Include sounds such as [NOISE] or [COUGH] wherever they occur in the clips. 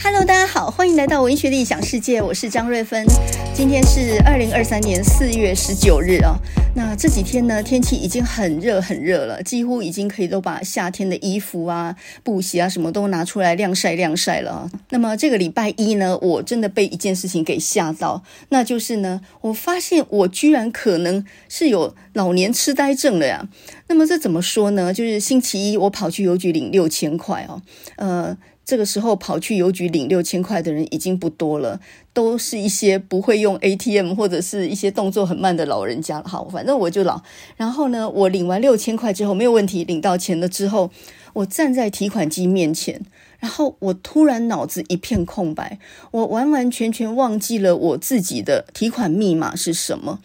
Hello，大家好，欢迎来到文学的异想世界，我是张瑞芬。今天是二零二三年四月十九日啊。那这几天呢，天气已经很热很热了，几乎已经可以都把夏天的衣服啊、布鞋啊什么都拿出来晾晒晾晒了啊。那么这个礼拜一呢，我真的被一件事情给吓到，那就是呢，我发现我居然可能是有老年痴呆症了呀。那么这怎么说呢？就是星期一我跑去邮局领六千块哦，呃。这个时候跑去邮局领六千块的人已经不多了，都是一些不会用 ATM 或者是一些动作很慢的老人家了。好，反正我就老。然后呢，我领完六千块之后没有问题，领到钱了之后，我站在提款机面前。然后我突然脑子一片空白，我完完全全忘记了我自己的提款密码是什么。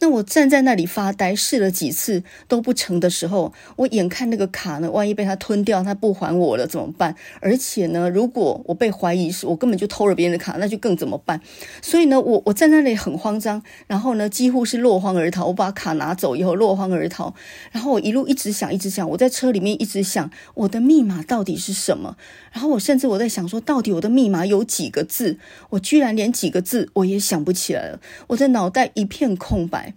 那我站在那里发呆，试了几次都不成的时候，我眼看那个卡呢，万一被他吞掉，他不还我了怎么办？而且呢，如果我被怀疑是我根本就偷了别人的卡，那就更怎么办？所以呢，我我站在那里很慌张，然后呢，几乎是落荒而逃。我把卡拿走以后落荒而逃，然后我一路一直想，一直想，我在车里面一直想我的密码到底是什么。然后我甚至我在想说，到底我的密码有几个字？我居然连几个字我也想不起来了，我的脑袋一片空白。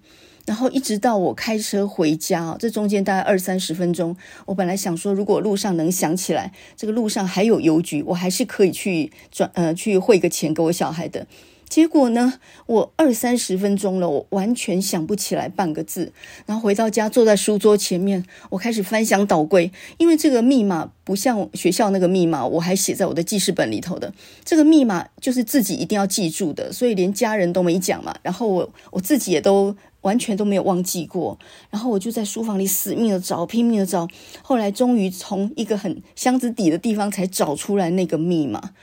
然后一直到我开车回家，这中间大概二三十分钟，我本来想说，如果路上能想起来，这个路上还有邮局，我还是可以去转呃去汇个钱给我小孩的。结果呢，我二三十分钟了，我完全想不起来半个字。然后回到家，坐在书桌前面，我开始翻箱倒柜，因为这个密码不像学校那个密码，我还写在我的记事本里头的。这个密码就是自己一定要记住的，所以连家人都没讲嘛。然后我我自己也都完全都没有忘记过。然后我就在书房里死命的找，拼命的找，后来终于从一个很箱子底的地方才找出来那个密码。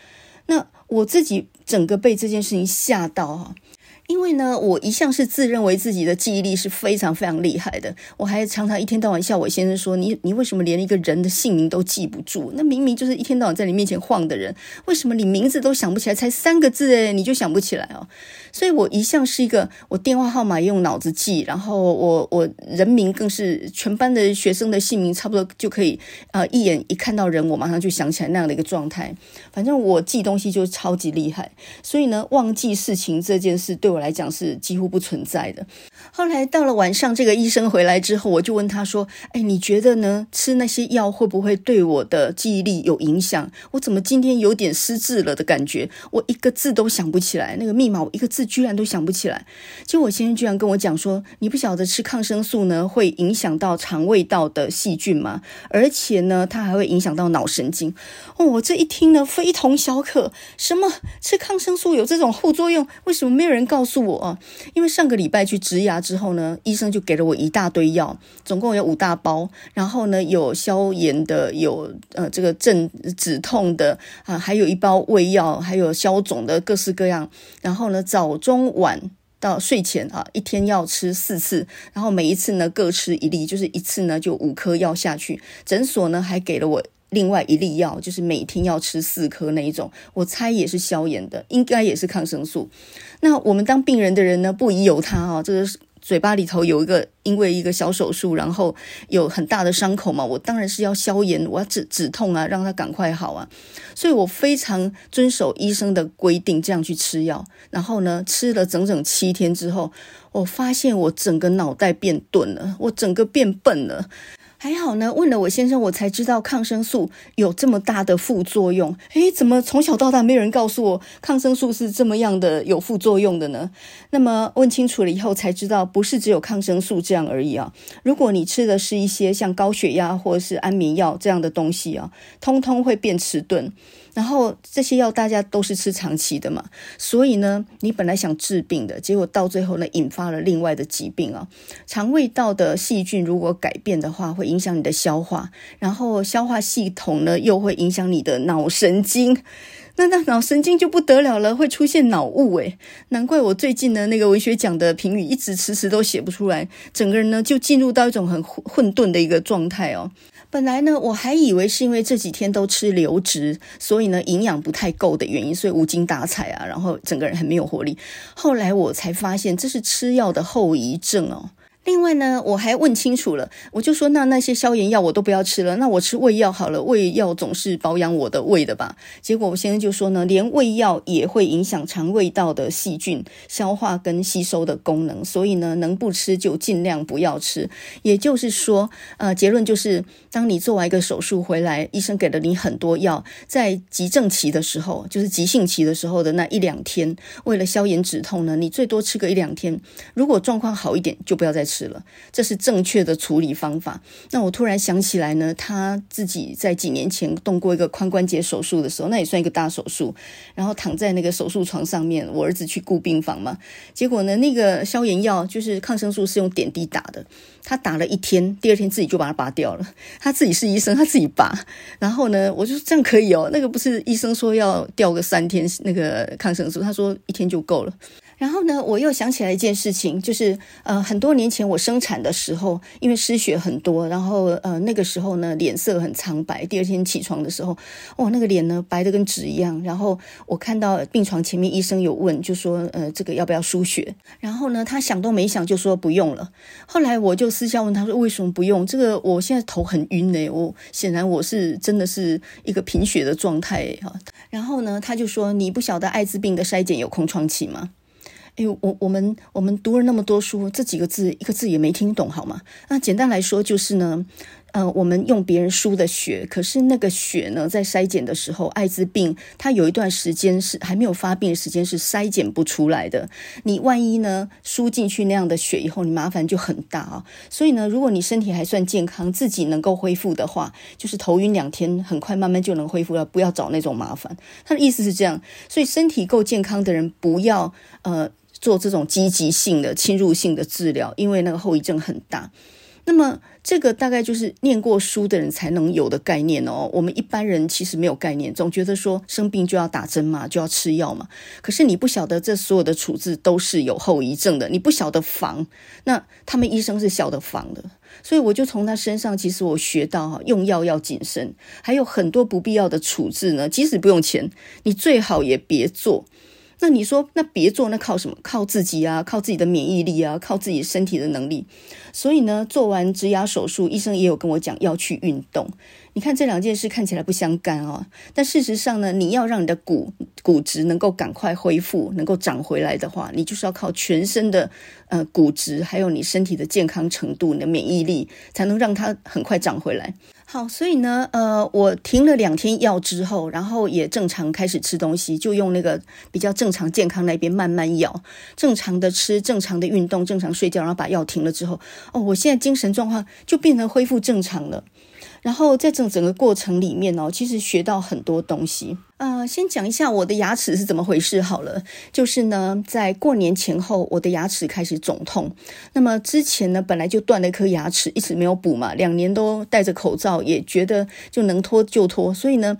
那我自己整个被这件事情吓到哈。因为呢，我一向是自认为自己的记忆力是非常非常厉害的，我还常常一天到晚笑我先生说：“你你为什么连一个人的姓名都记不住？那明明就是一天到晚在你面前晃的人，为什么你名字都想不起来？才三个字诶，你就想不起来哦？”所以，我一向是一个我电话号码用脑子记，然后我我人名更是全班的学生的姓名差不多就可以呃一眼一看到人，我马上就想起来那样的一个状态。反正我记东西就超级厉害，所以呢，忘记事情这件事对我来讲是几乎不存在的。后来到了晚上，这个医生回来之后，我就问他说：“哎，你觉得呢？吃那些药会不会对我的记忆力有影响？我怎么今天有点失智了的感觉？我一个字都想不起来，那个密码我一个字居然都想不起来。结果我先生居然跟我讲说：你不晓得吃抗生素呢会影响到肠胃道的细菌吗？而且呢，它还会影响到脑神经。哦，我这一听呢，非同小可。什么吃抗生素有这种后作用？为什么没有人告诉我啊？因为上个礼拜去植牙之后呢，医生就给了我一大堆药，总共有五大包。然后呢，有消炎的，有呃这个镇止痛的啊，还有一包胃药，还有消肿的，各式各样。然后呢，早中晚到睡前啊，一天要吃四次，然后每一次呢各吃一粒，就是一次呢就五颗药下去。诊所呢还给了我。另外一粒药就是每天要吃四颗那一种，我猜也是消炎的，应该也是抗生素。那我们当病人的人呢，不疑有他啊，这个嘴巴里头有一个因为一个小手术，然后有很大的伤口嘛，我当然是要消炎，我要止止痛啊，让他赶快好啊。所以我非常遵守医生的规定，这样去吃药。然后呢，吃了整整七天之后，我发现我整个脑袋变钝了，我整个变笨了。还好呢，问了我先生，我才知道抗生素有这么大的副作用。诶，怎么从小到大没有人告诉我抗生素是这么样的有副作用的呢？那么问清楚了以后才知道，不是只有抗生素这样而已啊。如果你吃的是一些像高血压或者是安眠药这样的东西啊，通通会变迟钝。然后这些药大家都是吃长期的嘛，所以呢，你本来想治病的，结果到最后呢，引发了另外的疾病啊。肠胃道的细菌如果改变的话，会影响你的消化，然后消化系统呢，又会影响你的脑神经。那那脑神经就不得了了，会出现脑雾诶。难怪我最近呢，那个文学奖的评语一直迟迟都写不出来，整个人呢就进入到一种很混沌的一个状态哦。本来呢，我还以为是因为这几天都吃流质，所以呢营养不太够的原因，所以无精打采啊，然后整个人很没有活力。后来我才发现这是吃药的后遗症哦。另外呢，我还问清楚了，我就说那那些消炎药我都不要吃了，那我吃胃药好了，胃药总是保养我的胃的吧？结果我先生就说呢，连胃药也会影响肠胃道的细菌消化跟吸收的功能，所以呢，能不吃就尽量不要吃。也就是说，呃，结论就是，当你做完一个手术回来，医生给了你很多药，在急症期的时候，就是急性期的时候的那一两天，为了消炎止痛呢，你最多吃个一两天，如果状况好一点，就不要再吃。吃了，这是正确的处理方法。那我突然想起来呢，他自己在几年前动过一个髋关节手术的时候，那也算一个大手术。然后躺在那个手术床上面，我儿子去顾病房嘛，结果呢，那个消炎药就是抗生素是用点滴打的，他打了一天，第二天自己就把它拔掉了。他自己是医生，他自己拔。然后呢，我就说这样可以哦，那个不是医生说要吊个三天那个抗生素，他说一天就够了。然后呢，我又想起来一件事情，就是呃，很多年前我生产的时候，因为失血很多，然后呃，那个时候呢，脸色很苍白。第二天起床的时候，哇，那个脸呢，白得跟纸一样。然后我看到病床前面医生有问，就说呃，这个要不要输血？然后呢，他想都没想就说不用了。后来我就私下问他说，为什么不用？这个我现在头很晕呢，我显然我是真的是一个贫血的状态哈。然后呢，他就说，你不晓得艾滋病的筛检有空窗期吗？哎，我我们我们读了那么多书，这几个字一个字也没听懂，好吗？那简单来说就是呢，呃，我们用别人输的血，可是那个血呢，在筛检的时候，艾滋病它有一段时间是还没有发病的时间是筛检不出来的。你万一呢输进去那样的血以后，你麻烦就很大啊。所以呢，如果你身体还算健康，自己能够恢复的话，就是头晕两天，很快慢慢就能恢复了，不要找那种麻烦。他的意思是这样，所以身体够健康的人不要呃。做这种积极性的侵入性的治疗，因为那个后遗症很大。那么这个大概就是念过书的人才能有的概念哦。我们一般人其实没有概念，总觉得说生病就要打针嘛，就要吃药嘛。可是你不晓得这所有的处置都是有后遗症的，你不晓得防。那他们医生是晓得防的，所以我就从他身上，其实我学到哈，用药要谨慎，还有很多不必要的处置呢。即使不用钱，你最好也别做。那你说，那别做，那靠什么？靠自己啊，靠自己的免疫力啊，靠自己身体的能力。所以呢，做完植牙手术，医生也有跟我讲要去运动。你看这两件事看起来不相干哦，但事实上呢，你要让你的骨骨质能够赶快恢复，能够长回来的话，你就是要靠全身的呃骨质，还有你身体的健康程度，你的免疫力，才能让它很快长回来。好，所以呢，呃，我停了两天药之后，然后也正常开始吃东西，就用那个比较正常健康那边慢慢咬，正常的吃，正常的运动，正常睡觉，然后把药停了之后，哦，我现在精神状况就变成恢复正常了。然后在这整个过程里面哦，其实学到很多东西。呃，先讲一下我的牙齿是怎么回事好了。就是呢，在过年前后，我的牙齿开始肿痛。那么之前呢，本来就断了一颗牙齿，一直没有补嘛，两年都戴着口罩，也觉得就能脱就脱，所以呢，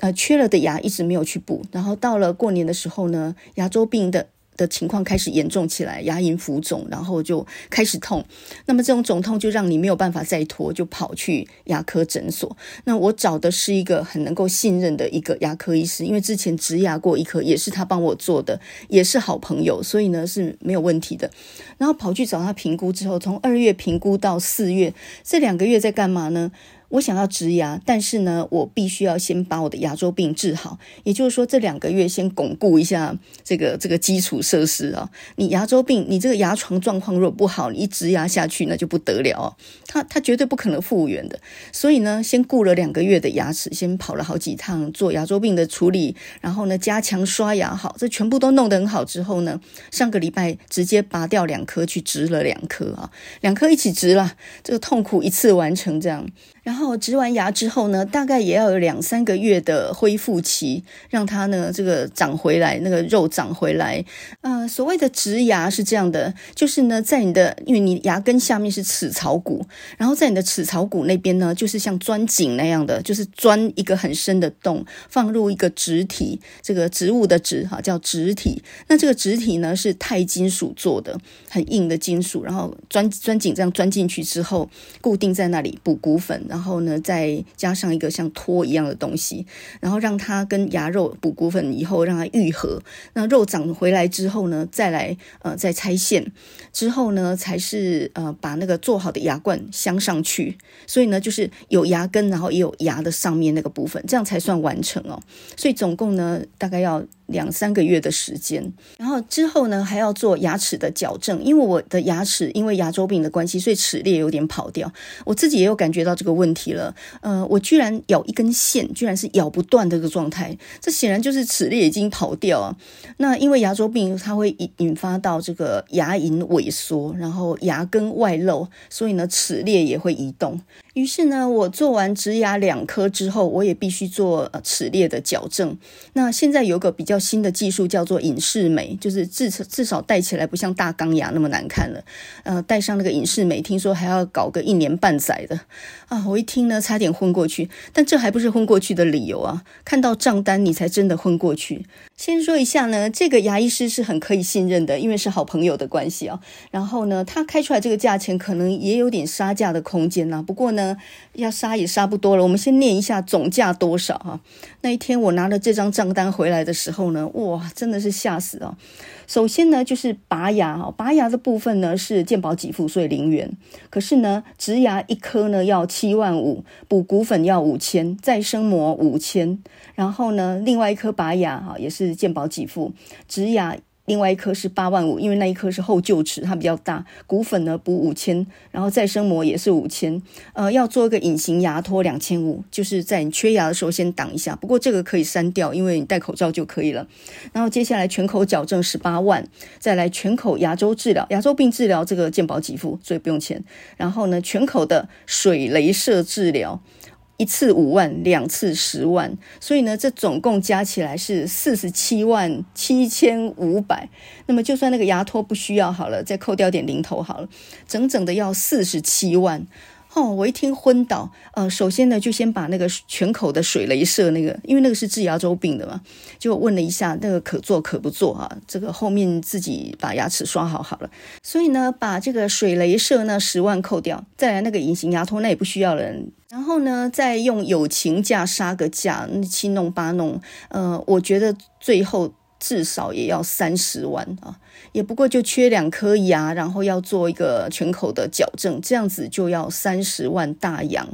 呃，缺了的牙一直没有去补。然后到了过年的时候呢，牙周病的。的情况开始严重起来，牙龈浮肿，然后就开始痛。那么这种肿痛就让你没有办法再拖，就跑去牙科诊所。那我找的是一个很能够信任的一个牙科医师，因为之前植牙过一颗，也是他帮我做的，也是好朋友，所以呢是没有问题的。然后跑去找他评估之后，从二月评估到四月，这两个月在干嘛呢？我想要植牙，但是呢，我必须要先把我的牙周病治好。也就是说，这两个月先巩固一下这个这个基础设施啊。你牙周病，你这个牙床状况如果不好，你一植牙下去那就不得了，它它绝对不可能复原的。所以呢，先顾了两个月的牙齿，先跑了好几趟做牙周病的处理，然后呢，加强刷牙，好，这全部都弄得很好之后呢，上个礼拜直接拔掉两颗去植了两颗啊，两颗一起植了，这个痛苦一次完成这样。然后植完牙之后呢，大概也要有两三个月的恢复期，让它呢这个长回来，那个肉长回来。呃，所谓的植牙是这样的，就是呢，在你的因为你牙根下面是齿槽骨，然后在你的齿槽骨那边呢，就是像钻井那样的，就是钻一个很深的洞，放入一个植体，这个植物的植哈叫植体。那这个植体呢是钛金属做的，很硬的金属，然后钻钻井这样钻进去之后，固定在那里补骨粉，然后。然后呢再加上一个像托一样的东西，然后让它跟牙肉补骨粉以后让它愈合。那肉长回来之后呢，再来呃再拆线，之后呢才是呃把那个做好的牙冠镶上去。所以呢就是有牙根，然后也有牙的上面那个部分，这样才算完成哦。所以总共呢大概要。两三个月的时间，然后之后呢，还要做牙齿的矫正，因为我的牙齿因为牙周病的关系，所以齿列有点跑掉。我自己也有感觉到这个问题了。呃，我居然咬一根线，居然是咬不断的这个状态，这显然就是齿列已经跑掉啊。那因为牙周病，它会引引发到这个牙龈萎缩，然后牙根外露，所以呢，齿列也会移动。于是呢，我做完植牙两颗之后，我也必须做齿列的矫正。那现在有个比较新的技术叫做隐适美，就是至少至少戴起来不像大钢牙那么难看了。呃，戴上那个隐适美，听说还要搞个一年半载的啊！我一听呢，差点昏过去。但这还不是昏过去的理由啊！看到账单，你才真的昏过去。先说一下呢，这个牙医师是很可以信任的，因为是好朋友的关系啊。然后呢，他开出来这个价钱可能也有点杀价的空间呐。不过呢。要杀也杀不多了。我们先念一下总价多少哈。那一天我拿了这张账单回来的时候哇，真的是吓死哦！首先呢，就是拔牙哈，拔牙的部分呢是健保给付，所以零元。可是呢，植牙一颗呢要七万五，补骨粉要五千，再生膜五千，然后呢，另外一颗拔牙哈也是健保给付，植牙。另外一颗是八万五，因为那一颗是后臼齿，它比较大。骨粉呢补五千，然后再生膜也是五千。呃，要做一个隐形牙托两千五，就是在你缺牙的时候先挡一下。不过这个可以删掉，因为你戴口罩就可以了。然后接下来全口矫正十八万，再来全口牙周治疗，牙周病治疗这个健保给付，所以不用钱。然后呢，全口的水雷射治疗。一次五万，两次十万，所以呢，这总共加起来是四十七万七千五百。那么，就算那个牙托不需要好了，再扣掉点零头好了，整整的要四十七万。哦，我一听昏倒。呃，首先呢，就先把那个全口的水雷射那个，因为那个是治牙周病的嘛，就问了一下那个可做可不做啊。这个后面自己把牙齿刷好好了。所以呢，把这个水雷射那十万扣掉，再来那个隐形牙托那也不需要了。然后呢，再用友情价杀个价，七弄八弄，呃，我觉得最后至少也要三十万啊，也不过就缺两颗牙，然后要做一个全口的矫正，这样子就要三十万大洋。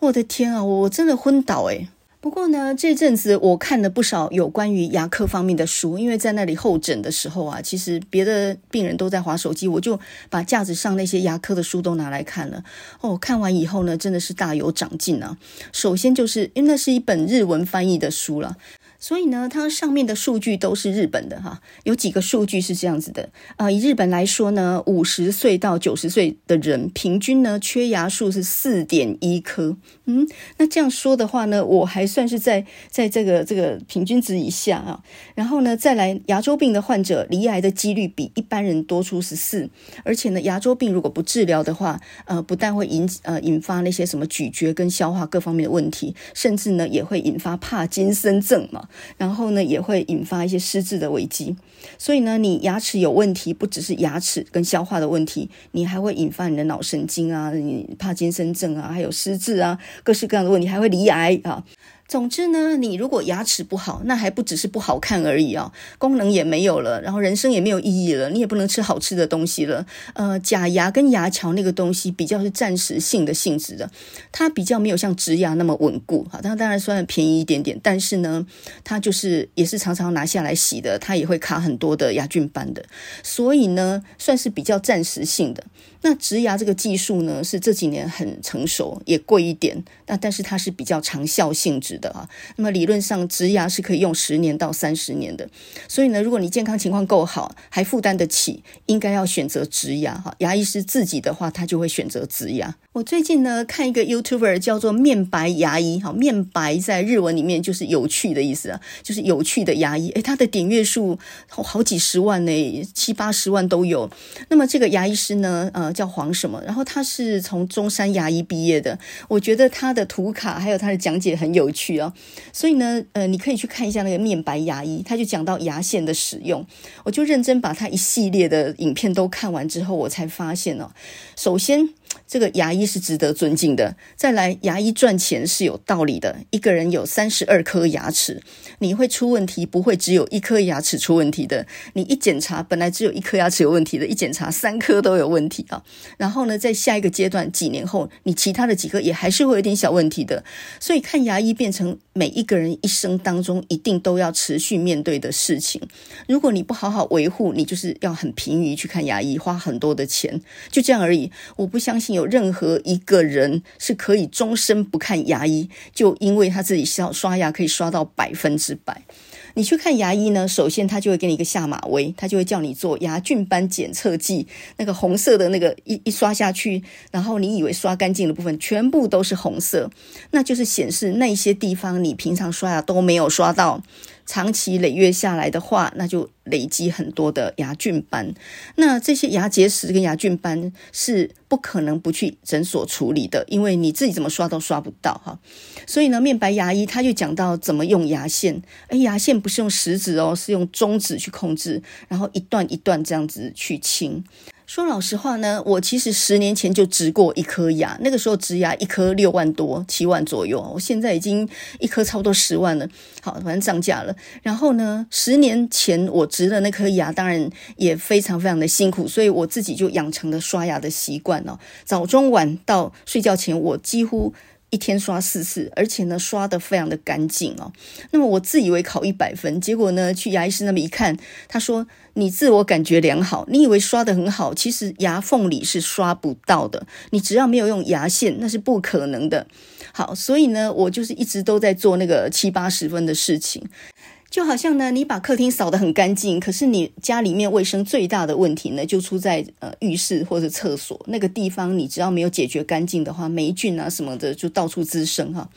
我的天啊，我真的昏倒诶。不过呢，这阵子我看了不少有关于牙科方面的书，因为在那里候诊的时候啊，其实别的病人都在划手机，我就把架子上那些牙科的书都拿来看了。哦，看完以后呢，真的是大有长进啊！首先就是因为那是一本日文翻译的书了。所以呢，它上面的数据都是日本的哈，有几个数据是这样子的啊、以日本来说呢，五十岁到九十岁的人平均呢缺牙数是四点一颗。嗯，那这样说的话呢，我还算是在在这个这个平均值以下啊。然后呢，再来牙周病的患者罹癌的几率比一般人多出十四，而且呢，牙周病如果不治疗的话，呃，不但会引呃引发那些什么咀嚼跟消化各方面的问题，甚至呢也会引发帕金森症嘛。然后呢，也会引发一些失智的危机。所以呢，你牙齿有问题，不只是牙齿跟消化的问题，你还会引发你的脑神经啊，你帕金森症啊，还有失智啊，各式各样的问题，还会离癌啊。总之呢，你如果牙齿不好，那还不只是不好看而已啊，功能也没有了，然后人生也没有意义了，你也不能吃好吃的东西了。呃，假牙跟牙桥那个东西比较是暂时性的性质的，它比较没有像植牙那么稳固。好，它当然算便宜一点点，但是呢，它就是也是常常拿下来洗的，它也会卡很多的牙菌斑的，所以呢，算是比较暂时性的。那植牙这个技术呢，是这几年很成熟，也贵一点，那但是它是比较长效性质的啊。那么理论上植牙是可以用十年到三十年的，所以呢，如果你健康情况够好，还负担得起，应该要选择植牙哈。牙医师自己的话，他就会选择植牙。我最近呢看一个 YouTuber 叫做面白牙医，哈，面白在日文里面就是有趣的意思啊，就是有趣的牙医。诶，他的点阅数好几十万呢，七八十万都有。那么这个牙医师呢，呃。叫黄什么？然后他是从中山牙医毕业的，我觉得他的图卡还有他的讲解很有趣啊、哦，所以呢，呃，你可以去看一下那个面白牙医，他就讲到牙线的使用，我就认真把他一系列的影片都看完之后，我才发现哦，首先这个牙医是值得尊敬的。再来，牙医赚钱是有道理的。一个人有三十二颗牙齿，你会出问题，不会只有一颗牙齿出问题的。你一检查，本来只有一颗牙齿有问题的，一检查三颗都有问题啊。然后呢，在下一个阶段，几年后，你其他的几颗也还是会有点小问题的。所以看牙医变成每一个人一生当中一定都要持续面对的事情。如果你不好好维护，你就是要很疲于去看牙医，花很多的钱，就这样而已。我不相信有任何一个人是可以终身不看牙医，就因为他自己刷刷牙可以刷到百分之百。你去看牙医呢，首先他就会给你一个下马威，他就会叫你做牙菌斑检测剂，那个红色的那个一一刷下去，然后你以为刷干净的部分全部都是红色，那就是显示那些地方你平常刷牙都没有刷到。长期累月下来的话，那就累积很多的牙菌斑。那这些牙结石跟牙菌斑是不可能不去诊所处理的，因为你自己怎么刷都刷不到哈。所以呢，面白牙医他就讲到怎么用牙线。哎，牙线不是用食指哦，是用中指去控制，然后一段一段这样子去清。说老实话呢，我其实十年前就植过一颗牙，那个时候植牙一颗六万多七万左右，我现在已经一颗差不多十万了。好，反正涨价了。然后呢，十年前我植的那颗牙，当然也非常非常的辛苦，所以我自己就养成了刷牙的习惯哦。早中晚到睡觉前，我几乎。一天刷四次，而且呢，刷的非常的干净哦。那么我自以为考一百分，结果呢，去牙医师那么一看，他说，你自我感觉良好，你以为刷的很好，其实牙缝里是刷不到的。你只要没有用牙线，那是不可能的。好，所以呢，我就是一直都在做那个七八十分的事情。就好像呢，你把客厅扫得很干净，可是你家里面卫生最大的问题呢，就出在呃浴室或者厕所那个地方，你只要没有解决干净的话，霉菌啊什么的就到处滋生哈。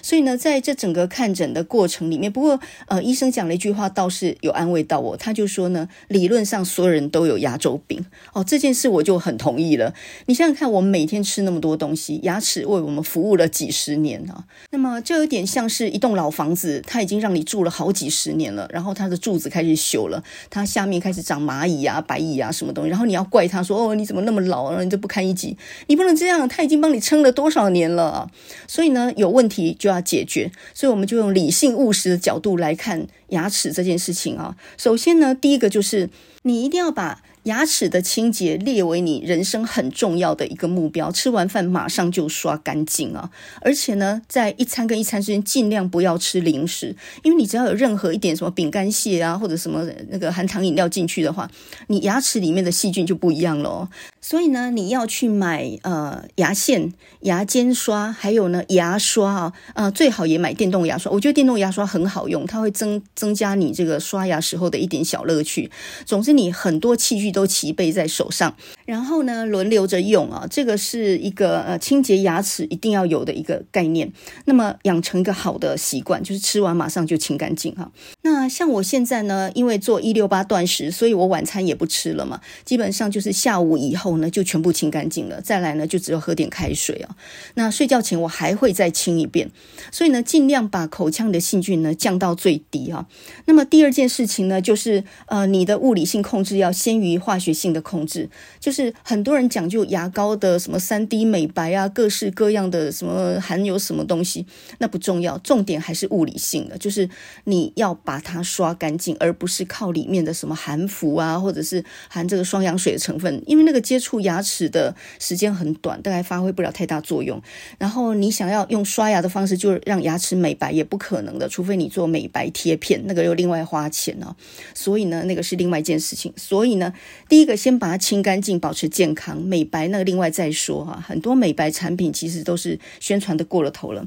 所以呢，在这整个看诊的过程里面，不过呃，医生讲了一句话，倒是有安慰到我，他就说呢，理论上所有人都有牙周病哦，这件事我就很同意了。你想想看，我们每天吃那么多东西，牙齿为我们服务了几十年啊，那么这有点像是一栋老房子，它已经让你住了好几十。十年了，然后他的柱子开始朽了，他下面开始长蚂蚁啊、白蚁啊什么东西，然后你要怪他说：“哦，你怎么那么老啊？你这不堪一击。”你不能这样，他已经帮你撑了多少年了啊！所以呢，有问题就要解决，所以我们就用理性务实的角度来看牙齿这件事情啊。首先呢，第一个就是你一定要把。牙齿的清洁列为你人生很重要的一个目标，吃完饭马上就刷干净啊！而且呢，在一餐跟一餐之间尽量不要吃零食，因为你只要有任何一点什么饼干屑啊，或者什么那个含糖饮料进去的话，你牙齿里面的细菌就不一样了哦。所以呢，你要去买呃牙线、牙尖刷，还有呢牙刷啊，呃最好也买电动牙刷。我觉得电动牙刷很好用，它会增增加你这个刷牙时候的一点小乐趣。总之，你很多器具。都齐备在手上，然后呢，轮流着用啊，这个是一个呃清洁牙齿一定要有的一个概念。那么养成一个好的习惯，就是吃完马上就清干净哈。那像我现在呢，因为做一六八断食，所以我晚餐也不吃了嘛，基本上就是下午以后呢就全部清干净了。再来呢，就只有喝点开水啊。那睡觉前我还会再清一遍，所以呢，尽量把口腔的细菌呢降到最低哈。那么第二件事情呢，就是呃你的物理性控制要先于。化学性的控制，就是很多人讲究牙膏的什么三 D 美白啊，各式各样的什么含有什么东西，那不重要，重点还是物理性的，就是你要把它刷干净，而不是靠里面的什么含氟啊，或者是含这个双氧水的成分，因为那个接触牙齿的时间很短，大概发挥不了太大作用。然后你想要用刷牙的方式就让牙齿美白，也不可能的，除非你做美白贴片，那个又另外花钱哦。所以呢，那个是另外一件事情。所以呢。第一个，先把它清干净，保持健康。美白那个另外再说哈，很多美白产品其实都是宣传的过了头了。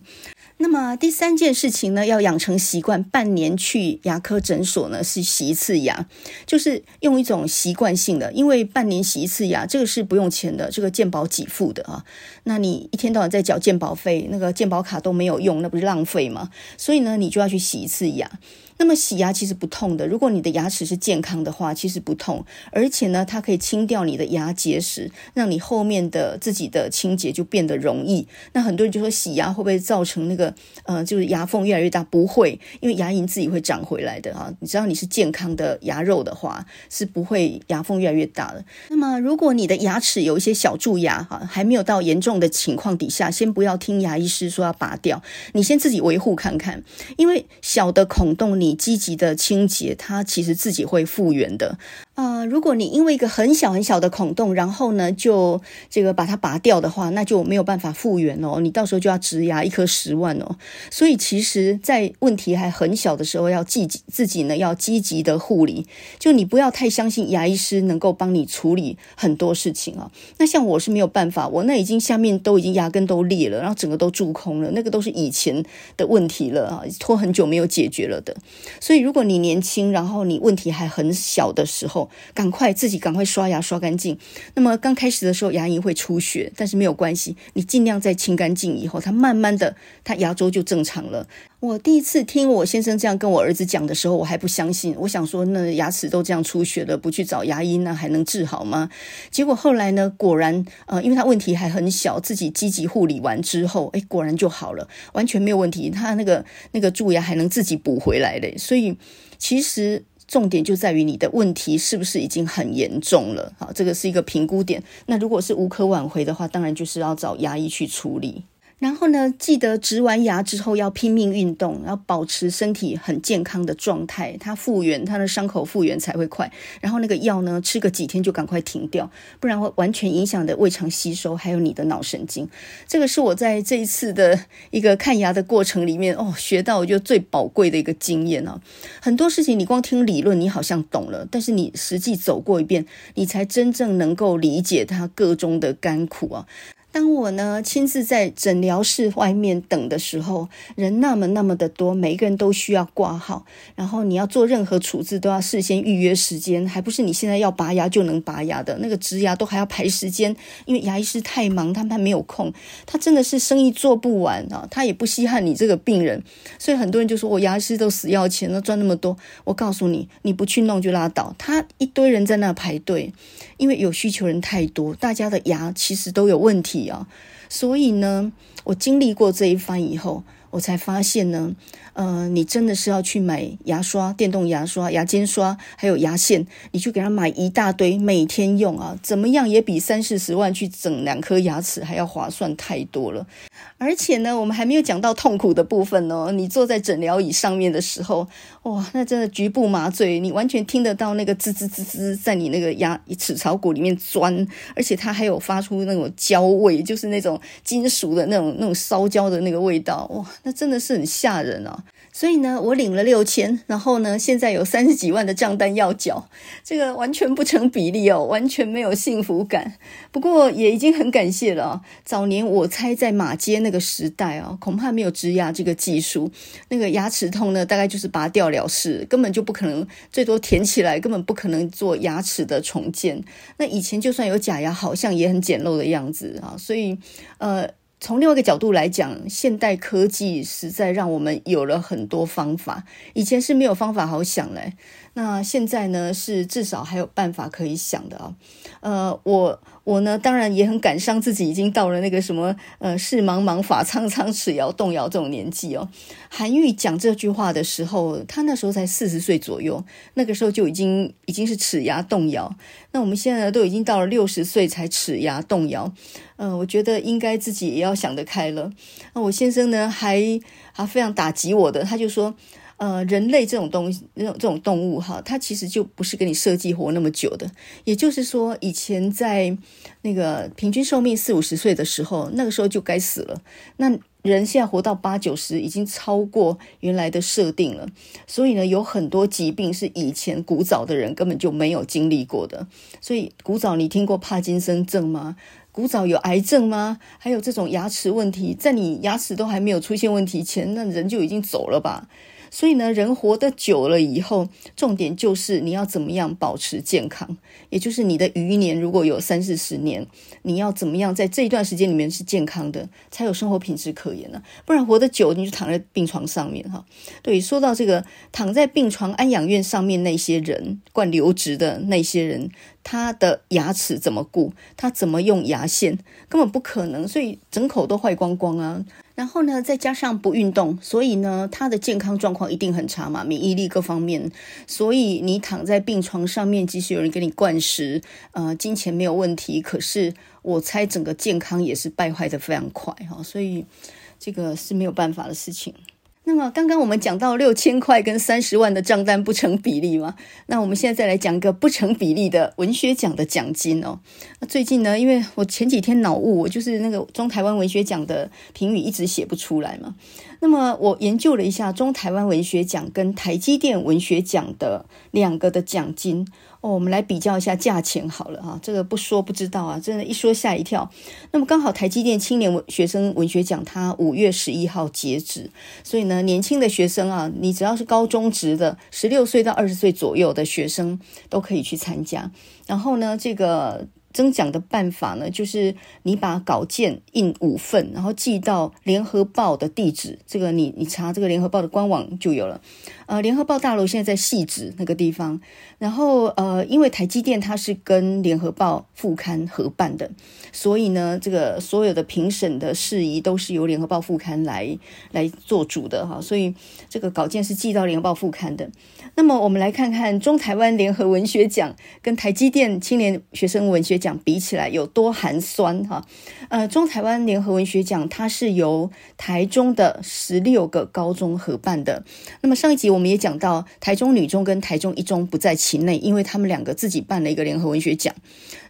那么第三件事情呢，要养成习惯，半年去牙科诊所呢是洗一次牙，就是用一种习惯性的，因为半年洗一次牙，这个是不用钱的，这个健保给付的啊。那你一天到晚在缴健保费，那个健保卡都没有用，那不是浪费吗？所以呢，你就要去洗一次牙。那么洗牙其实不痛的，如果你的牙齿是健康的话，其实不痛，而且呢，它可以清掉你的牙结石，让你后面的自己的清洁就变得容易。那很多人就说洗牙会不会造成那个呃，就是牙缝越来越大？不会，因为牙龈自己会长回来的啊。你知道你是健康的牙肉的话，是不会牙缝越来越大的。那么如果你的牙齿有一些小蛀牙哈，还没有到严重的情况底下，先不要听牙医师说要拔掉，你先自己维护看看，因为小的孔洞你你积极的清洁，它其实自己会复原的。啊、如果你因为一个很小很小的孔洞，然后呢，就这个把它拔掉的话，那就没有办法复原哦。你到时候就要植牙，一颗十万哦。所以其实，在问题还很小的时候，要积极自己呢，要积极的护理。就你不要太相信牙医师能够帮你处理很多事情啊。那像我是没有办法，我那已经下面都已经牙根都裂了，然后整个都蛀空了，那个都是以前的问题了啊，拖很久没有解决了的。所以如果你年轻，然后你问题还很小的时候，赶快自己赶快刷牙刷干净。那么刚开始的时候牙龈会出血，但是没有关系，你尽量再清干净以后，它慢慢的，它牙周就正常了。我第一次听我先生这样跟我儿子讲的时候，我还不相信。我想说，那牙齿都这样出血了，不去找牙医，那还能治好吗？结果后来呢，果然，呃，因为他问题还很小，自己积极护理完之后，诶，果然就好了，完全没有问题。他那个那个蛀牙还能自己补回来的，所以其实。重点就在于你的问题是不是已经很严重了？好，这个是一个评估点。那如果是无可挽回的话，当然就是要找牙医去处理。然后呢，记得植完牙之后要拼命运动，要保持身体很健康的状态，它复原，它的伤口复原才会快。然后那个药呢，吃个几天就赶快停掉，不然会完全影响的胃肠吸收，还有你的脑神经。这个是我在这一次的 [LAUGHS] 一个看牙的过程里面哦，学到我觉得最宝贵的一个经验啊。很多事情你光听理论，你好像懂了，但是你实际走过一遍，你才真正能够理解它个中的甘苦啊。当我呢亲自在诊疗室外面等的时候，人那么那么的多，每个人都需要挂号，然后你要做任何处置都要事先预约时间，还不是你现在要拔牙就能拔牙的，那个植牙都还要排时间，因为牙医师太忙，他们还没有空，他真的是生意做不完啊，他也不稀罕你这个病人，所以很多人就说我牙医师都死要钱，都赚那么多，我告诉你，你不去弄就拉倒，他一堆人在那排队，因为有需求人太多，大家的牙其实都有问题。所以呢，我经历过这一番以后，我才发现呢。呃，你真的是要去买牙刷、电动牙刷、牙尖刷，还有牙线，你去给他买一大堆，每天用啊，怎么样也比三四十万去整两颗牙齿还要划算太多了。而且呢，我们还没有讲到痛苦的部分哦。你坐在诊疗椅上面的时候，哇，那真的局部麻醉，你完全听得到那个滋滋滋滋在你那个牙齿槽骨里面钻，而且它还有发出那种焦味，就是那种金属的那种那种烧焦的那个味道，哇，那真的是很吓人啊。所以呢，我领了六千，然后呢，现在有三十几万的账单要缴，这个完全不成比例哦，完全没有幸福感。不过也已经很感谢了。早年我猜在马街那个时代哦，恐怕没有植牙这个技术，那个牙齿痛呢，大概就是拔掉了事，根本就不可能，最多填起来，根本不可能做牙齿的重建。那以前就算有假牙，好像也很简陋的样子啊，所以呃。从另外一个角度来讲，现代科技实在让我们有了很多方法，以前是没有方法好想嘞。那现在呢，是至少还有办法可以想的啊。呃，我我呢，当然也很感伤，自己已经到了那个什么呃“事茫茫，法苍苍，齿摇动摇”这种年纪哦。韩愈讲这句话的时候，他那时候才四十岁左右，那个时候就已经已经是齿牙动摇。那我们现在呢，都已经到了六十岁才齿牙动摇。嗯、呃，我觉得应该自己也要想得开了。那我先生呢，还还非常打击我的，他就说。呃，人类这种东西，这种这种动物哈，它其实就不是给你设计活那么久的。也就是说，以前在那个平均寿命四五十岁的时候，那个时候就该死了。那人现在活到八九十，已经超过原来的设定了。所以呢，有很多疾病是以前古早的人根本就没有经历过的。所以古早你听过帕金森症吗？古早有癌症吗？还有这种牙齿问题，在你牙齿都还没有出现问题前，那人就已经走了吧？所以呢，人活得久了以后，重点就是你要怎么样保持健康，也就是你的余年如果有三四十年，你要怎么样在这一段时间里面是健康的，才有生活品质可言呢？不然活得久，你就躺在病床上面哈。对，说到这个躺在病床安养院上面那些人，灌流质的那些人。他的牙齿怎么顾？他怎么用牙线？根本不可能，所以整口都坏光光啊！然后呢，再加上不运动，所以呢，他的健康状况一定很差嘛，免疫力各方面。所以你躺在病床上面，即使有人给你灌食，呃，金钱没有问题，可是我猜整个健康也是败坏的非常快哈，所以这个是没有办法的事情。那么刚刚我们讲到六千块跟三十万的账单不成比例嘛？那我们现在再来讲一个不成比例的文学奖的奖金哦。那最近呢，因为我前几天脑雾，我就是那个中台湾文学奖的评语一直写不出来嘛。那么我研究了一下中台湾文学奖跟台积电文学奖的两个的奖金。哦，我们来比较一下价钱好了啊，这个不说不知道啊，真的，一说吓一跳。那么刚好台积电青年文学生文学奖，它五月十一号截止，所以呢，年轻的学生啊，你只要是高中职的，十六岁到二十岁左右的学生都可以去参加。然后呢，这个。征奖的办法呢，就是你把稿件印五份，然后寄到联合报的地址。这个你你查这个联合报的官网就有了。呃，联合报大楼现在在汐止那个地方。然后呃，因为台积电它是跟联合报副刊合办的，所以呢，这个所有的评审的事宜都是由联合报副刊来来做主的哈。所以这个稿件是寄到联合报副刊的。那么我们来看看中台湾联合文学奖跟台积电青年学生文学奖比起来有多寒酸哈。呃，中台湾联合文学奖它是由台中的十六个高中合办的。那么上一集我们也讲到，台中女中跟台中一中不在其内，因为他们两个自己办了一个联合文学奖。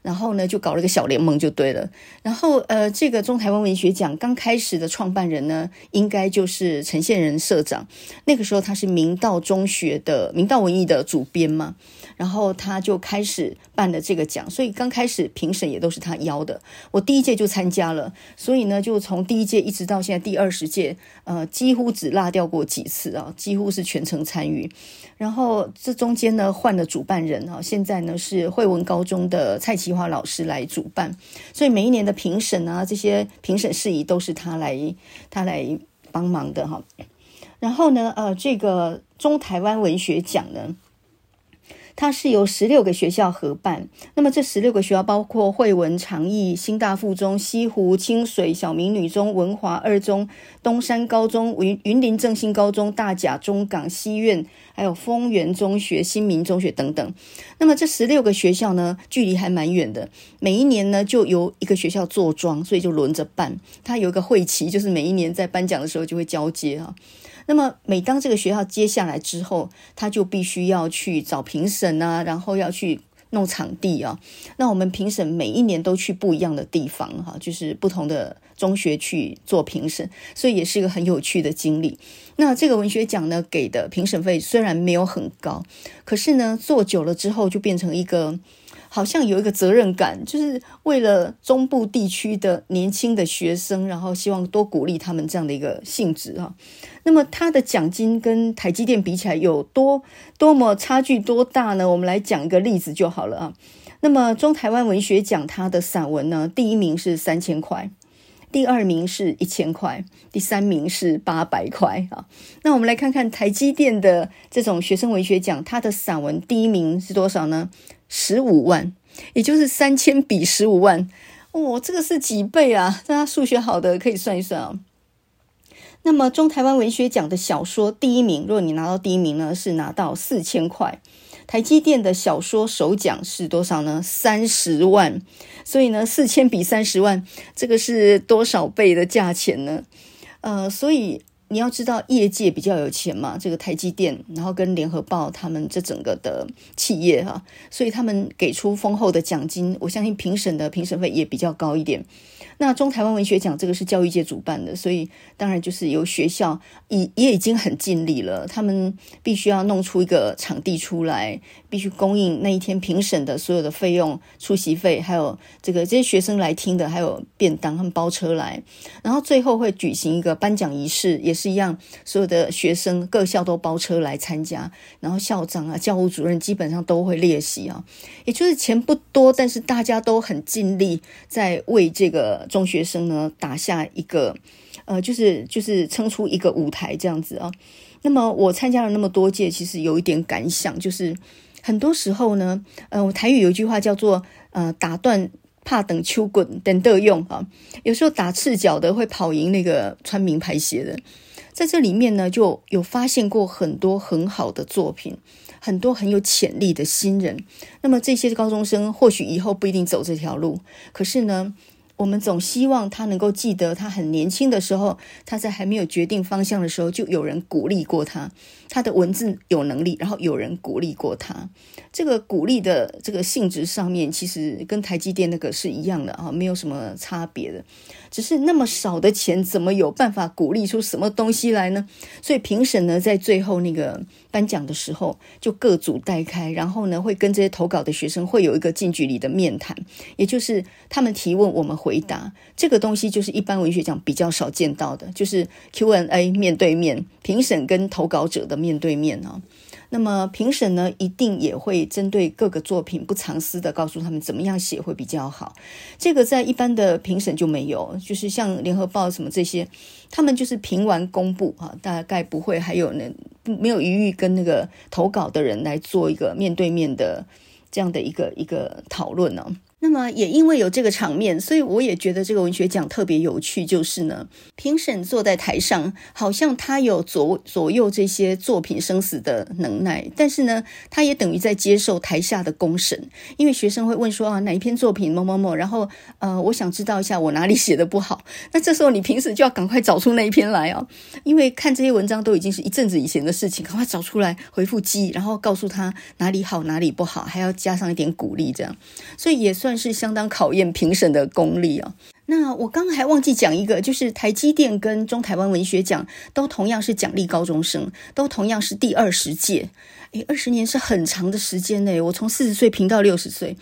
然后呢，就搞了个小联盟就对了。然后，呃，这个中台湾文学奖刚开始的创办人呢，应该就是陈宪仁社长。那个时候他是明道中学的明道文艺的主编嘛，然后他就开始办了这个奖。所以刚开始评审也都是他邀的。我第一届就参加了，所以呢，就从第一届一直到现在第二十届，呃，几乎只落掉过几次啊，几乎是全程参与。然后这中间呢，换了主办人啊，现在呢是惠文高中的蔡其华老师来主办，所以每一年的评审啊，这些评审事宜都是他来他来帮忙的哈。然后呢，呃，这个中台湾文学奖呢。它是由十六个学校合办，那么这十六个学校包括惠文、长义、新大附中、西湖、清水、小明女中、文华二中、东山高中、云云林正兴高中、大甲中港西苑，还有丰原中学、新民中学等等。那么这十六个学校呢，距离还蛮远的，每一年呢就由一个学校坐庄，所以就轮着办。它有一个会期，就是每一年在颁奖的时候就会交接哈。那么，每当这个学校接下来之后，他就必须要去找评审啊，然后要去弄场地啊。那我们评审每一年都去不一样的地方哈，就是不同的中学去做评审，所以也是一个很有趣的经历。那这个文学奖呢，给的评审费虽然没有很高，可是呢，做久了之后就变成一个。好像有一个责任感，就是为了中部地区的年轻的学生，然后希望多鼓励他们这样的一个性质哈。那么他的奖金跟台积电比起来有多多么差距多大呢？我们来讲一个例子就好了啊。那么中台湾文学奖它的散文呢，第一名是三千块，第二名是一千块，第三名是八百块啊。那我们来看看台积电的这种学生文学奖，它的散文第一名是多少呢？十五万，也就是三千比十五万，哦，这个是几倍啊？大家数学好的可以算一算啊。那么中台湾文学奖的小说第一名，如果你拿到第一名呢，是拿到四千块。台积电的小说首奖是多少呢？三十万。所以呢，四千比三十万，这个是多少倍的价钱呢？呃，所以。你要知道，业界比较有钱嘛，这个台积电，然后跟联合报他们这整个的企业哈，所以他们给出丰厚的奖金，我相信评审的评审费也比较高一点。那中台湾文学奖这个是教育界主办的，所以当然就是由学校也也已经很尽力了，他们必须要弄出一个场地出来，必须供应那一天评审的所有的费用、出席费，还有这个这些学生来听的，还有便当他们包车来，然后最后会举行一个颁奖仪式，也是一样，所有的学生各校都包车来参加，然后校长啊、教务主任基本上都会列席啊。也就是钱不多，但是大家都很尽力在为这个中学生呢打下一个，呃，就是就是撑出一个舞台这样子啊。那么我参加了那么多届，其实有一点感想，就是很多时候呢，呃，台语有一句话叫做呃，打断。怕等秋滚等得用啊，有时候打赤脚的会跑赢那个穿名牌鞋的，在这里面呢，就有发现过很多很好的作品，很多很有潜力的新人。那么这些高中生或许以后不一定走这条路，可是呢，我们总希望他能够记得，他很年轻的时候，他在还没有决定方向的时候，就有人鼓励过他。他的文字有能力，然后有人鼓励过他。这个鼓励的这个性质上面，其实跟台积电那个是一样的啊，没有什么差别的。只是那么少的钱，怎么有办法鼓励出什么东西来呢？所以评审呢，在最后那个颁奖的时候，就各组带开，然后呢，会跟这些投稿的学生会有一个近距离的面谈，也就是他们提问，我们回答。这个东西就是一般文学奖比较少见到的，就是 Q&A 面对面，评审跟投稿者的面对面啊。那么评审呢，一定也会针对各个作品不藏私的告诉他们怎么样写会比较好。这个在一般的评审就没有，就是像联合报什么这些，他们就是评完公布啊，大概不会还有呢，没有余裕跟那个投稿的人来做一个面对面的这样的一个一个讨论呢、那么也因为有这个场面，所以我也觉得这个文学奖特别有趣。就是呢，评审坐在台上，好像他有左左右这些作品生死的能耐，但是呢，他也等于在接受台下的公审。因为学生会问说啊，哪一篇作品某某某，然后呃，我想知道一下我哪里写的不好。那这时候你平时就要赶快找出那一篇来哦，因为看这些文章都已经是一阵子以前的事情，赶快找出来回复记忆，然后告诉他哪里好哪里不好，还要加上一点鼓励，这样，所以也算。是相当考验评审的功力啊！那我刚刚还忘记讲一个，就是台积电跟中台湾文学奖都同样是奖励高中生，都同样是第二十届。诶，二十年是很长的时间呢。我从四十岁评到六十岁，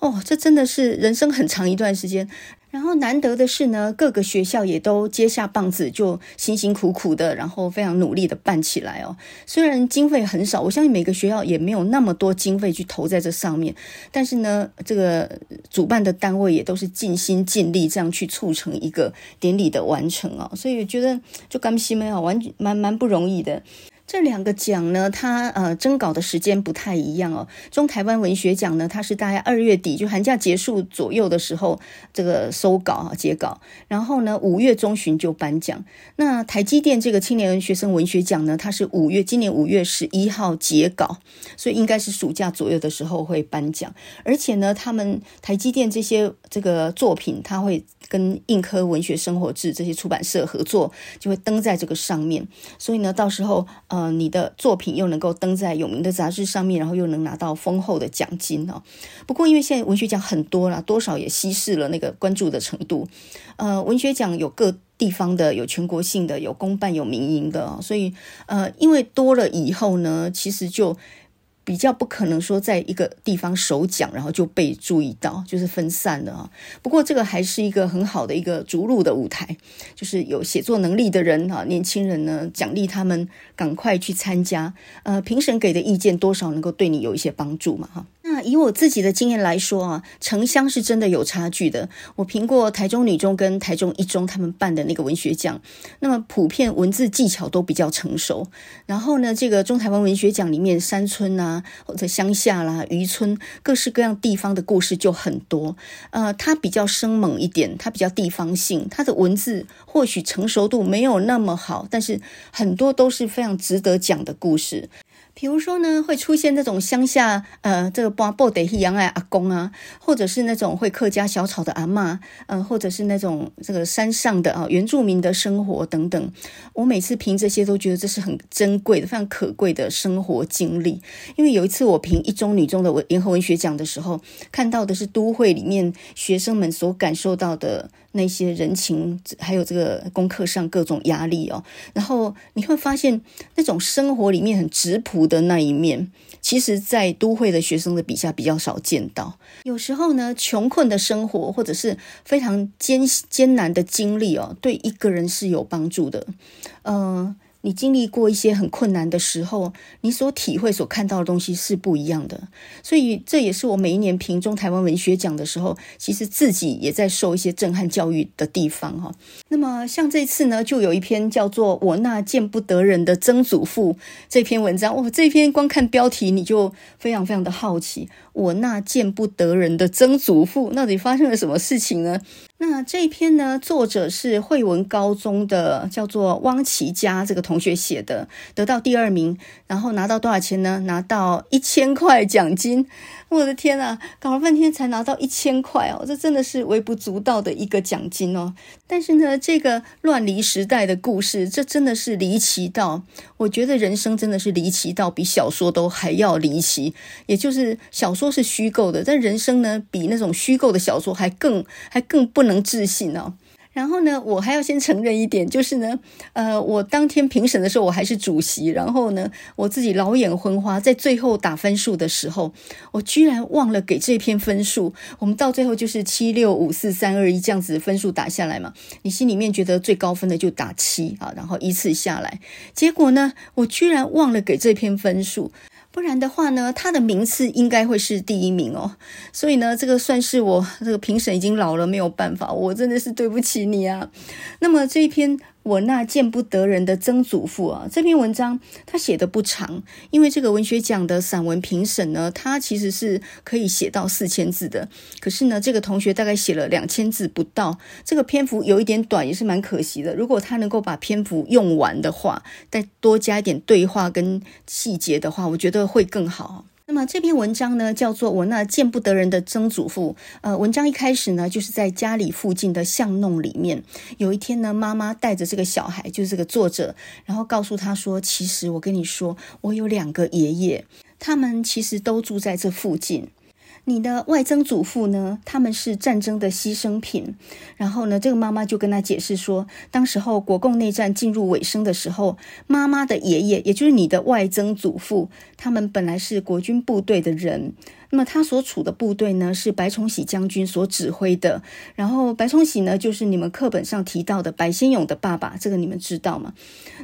哦，这真的是人生很长一段时间。然后难得的是呢，各个学校也都接下棒子，就辛辛苦苦的，然后非常努力的办起来哦。虽然经费很少，我相信每个学校也没有那么多经费去投在这上面，但是呢，这个主办的单位也都是尽心尽力这样去促成一个典礼的完成哦。所以我觉得就甘心没有完全蛮蛮不容易的。这两个奖呢，它呃征稿的时间不太一样哦。中台湾文学奖呢，它是大概二月底就寒假结束左右的时候，这个收稿啊结稿，然后呢五月中旬就颁奖。那台积电这个青年学生文学奖呢，它是五月今年五月十一号结稿，所以应该是暑假左右的时候会颁奖。而且呢，他们台积电这些这个作品，它会跟印科文学生活志这些出版社合作，就会登在这个上面。所以呢，到时候呃。你的作品又能够登在有名的杂志上面，然后又能拿到丰厚的奖金哦。不过，因为现在文学奖很多了，多少也稀释了那个关注的程度。呃，文学奖有各地方的，有全国性的，有公办，有民营的。所以，呃，因为多了以后呢，其实就。比较不可能说在一个地方首奖，然后就被注意到，就是分散的啊。不过这个还是一个很好的一个逐鹿的舞台，就是有写作能力的人啊，年轻人呢，奖励他们赶快去参加。呃，评审给的意见多少能够对你有一些帮助嘛，哈。那以我自己的经验来说啊，城乡是真的有差距的。我评过台中女中跟台中一中他们办的那个文学奖，那么普遍文字技巧都比较成熟。然后呢，这个中台湾文学奖里面山村啊，或者乡下啦、渔村，各式各样地方的故事就很多。呃，它比较生猛一点，它比较地方性，它的文字或许成熟度没有那么好，但是很多都是非常值得讲的故事。比如说呢，会出现那种乡下，呃，这个巴布得西洋爱阿公啊，或者是那种会客家小炒的阿嬷，嗯、呃，或者是那种这个山上的啊原住民的生活等等。我每次评这些都觉得这是很珍贵的、非常可贵的生活经历。因为有一次我评一中、女中的文联合文学奖的时候，看到的是都会里面学生们所感受到的。那些人情，还有这个功课上各种压力哦，然后你会发现那种生活里面很质朴的那一面，其实，在都会的学生的笔下比较少见到。有时候呢，穷困的生活或者是非常艰艰难的经历哦，对一个人是有帮助的。嗯、你经历过一些很困难的时候，你所体会、所看到的东西是不一样的。所以这也是我每一年评中台湾文学奖的时候，其实自己也在受一些震撼教育的地方哈。那么像这次呢，就有一篇叫做《我那见不得人的曾祖父》这篇文章，哇，这篇光看标题你就非常非常的好奇。我那见不得人的曾祖父，到底发生了什么事情呢？那这一篇呢，作者是惠文高中的叫做汪琪佳这个同学写的，得到第二名，然后拿到多少钱呢？拿到一千块奖金。我的天啊，搞了半天才拿到一千块哦，这真的是微不足道的一个奖金哦。但是呢，这个乱离时代的故事，这真的是离奇到，我觉得人生真的是离奇到比小说都还要离奇。也就是小说是虚构的，但人生呢，比那种虚构的小说还更还更不能置信哦。然后呢，我还要先承认一点，就是呢，呃，我当天评审的时候，我还是主席。然后呢，我自己老眼昏花，在最后打分数的时候，我居然忘了给这篇分数。我们到最后就是七六五四三二一这样子分数打下来嘛，你心里面觉得最高分的就打七啊，然后依次下来。结果呢，我居然忘了给这篇分数。不然的话呢，他的名次应该会是第一名哦。所以呢，这个算是我这个评审已经老了，没有办法，我真的是对不起你啊。那么这一篇。我那见不得人的曾祖父啊，这篇文章他写的不长，因为这个文学奖的散文评审呢，他其实是可以写到四千字的，可是呢，这个同学大概写了两千字不到，这个篇幅有一点短，也是蛮可惜的。如果他能够把篇幅用完的话，再多加一点对话跟细节的话，我觉得会更好。那么这篇文章呢，叫做《我那见不得人的曾祖父》。呃，文章一开始呢，就是在家里附近的巷弄里面。有一天呢，妈妈带着这个小孩，就是这个作者，然后告诉他说：“其实我跟你说，我有两个爷爷，他们其实都住在这附近。”你的外曾祖父呢？他们是战争的牺牲品。然后呢，这个妈妈就跟他解释说，当时候国共内战进入尾声的时候，妈妈的爷爷，也就是你的外曾祖父，他们本来是国军部队的人。那么他所处的部队呢，是白崇禧将军所指挥的。然后白崇禧呢，就是你们课本上提到的白先勇的爸爸，这个你们知道吗？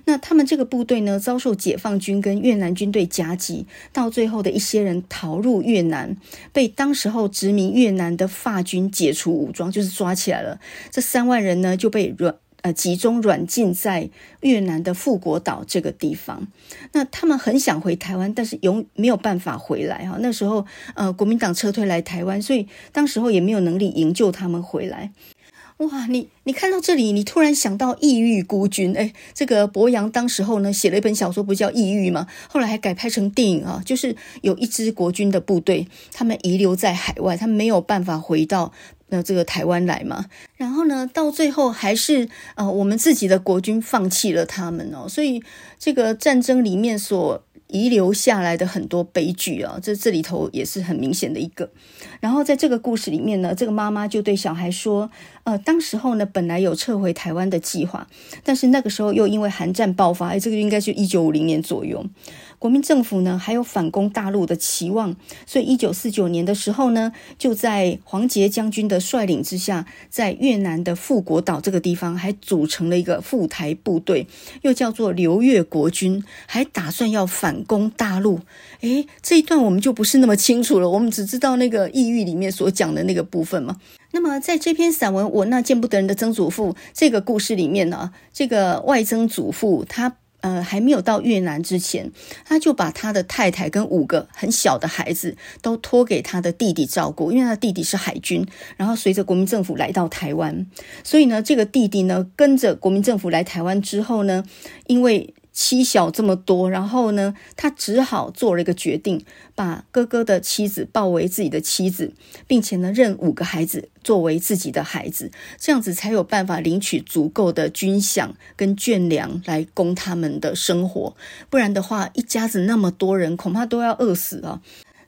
那他们这个部队呢，遭受解放军跟越南军队夹击，到最后的一些人逃入越南，被当时候殖民越南的法军解除武装，就是抓起来了。这三万人呢，就被软。呃，集中软禁在越南的富国岛这个地方。那他们很想回台湾，但是永没有办法回来哈。那时候，呃，国民党撤退来台湾，所以当时候也没有能力营救他们回来。哇，你你看到这里，你突然想到异域孤军。哎，这个柏杨当时候呢写了一本小说，不叫《异域》吗？后来还改拍成电影啊，就是有一支国军的部队，他们遗留在海外，他们没有办法回到。那这个台湾来嘛，然后呢，到最后还是呃，我们自己的国军放弃了他们哦，所以这个战争里面所遗留下来的很多悲剧啊，这这里头也是很明显的一个。然后在这个故事里面呢，这个妈妈就对小孩说：“呃，当时候呢，本来有撤回台湾的计划，但是那个时候又因为韩战爆发，哎，这个应该是一九五零年左右。”国民政府呢，还有反攻大陆的期望，所以一九四九年的时候呢，就在黄杰将军的率领之下，在越南的富国岛这个地方，还组成了一个赴台部队，又叫做留越国军，还打算要反攻大陆。诶，这一段我们就不是那么清楚了，我们只知道那个异域里面所讲的那个部分嘛。那么在这篇散文《我那见不得人的曾祖父》这个故事里面呢，这个外曾祖父他。呃，还没有到越南之前，他就把他的太太跟五个很小的孩子都托给他的弟弟照顾，因为他弟弟是海军，然后随着国民政府来到台湾，所以呢，这个弟弟呢跟着国民政府来台湾之后呢，因为。妻小这么多，然后呢，他只好做了一个决定，把哥哥的妻子抱为自己的妻子，并且呢，认五个孩子作为自己的孩子，这样子才有办法领取足够的军饷跟眷粮来供他们的生活。不然的话，一家子那么多人，恐怕都要饿死了。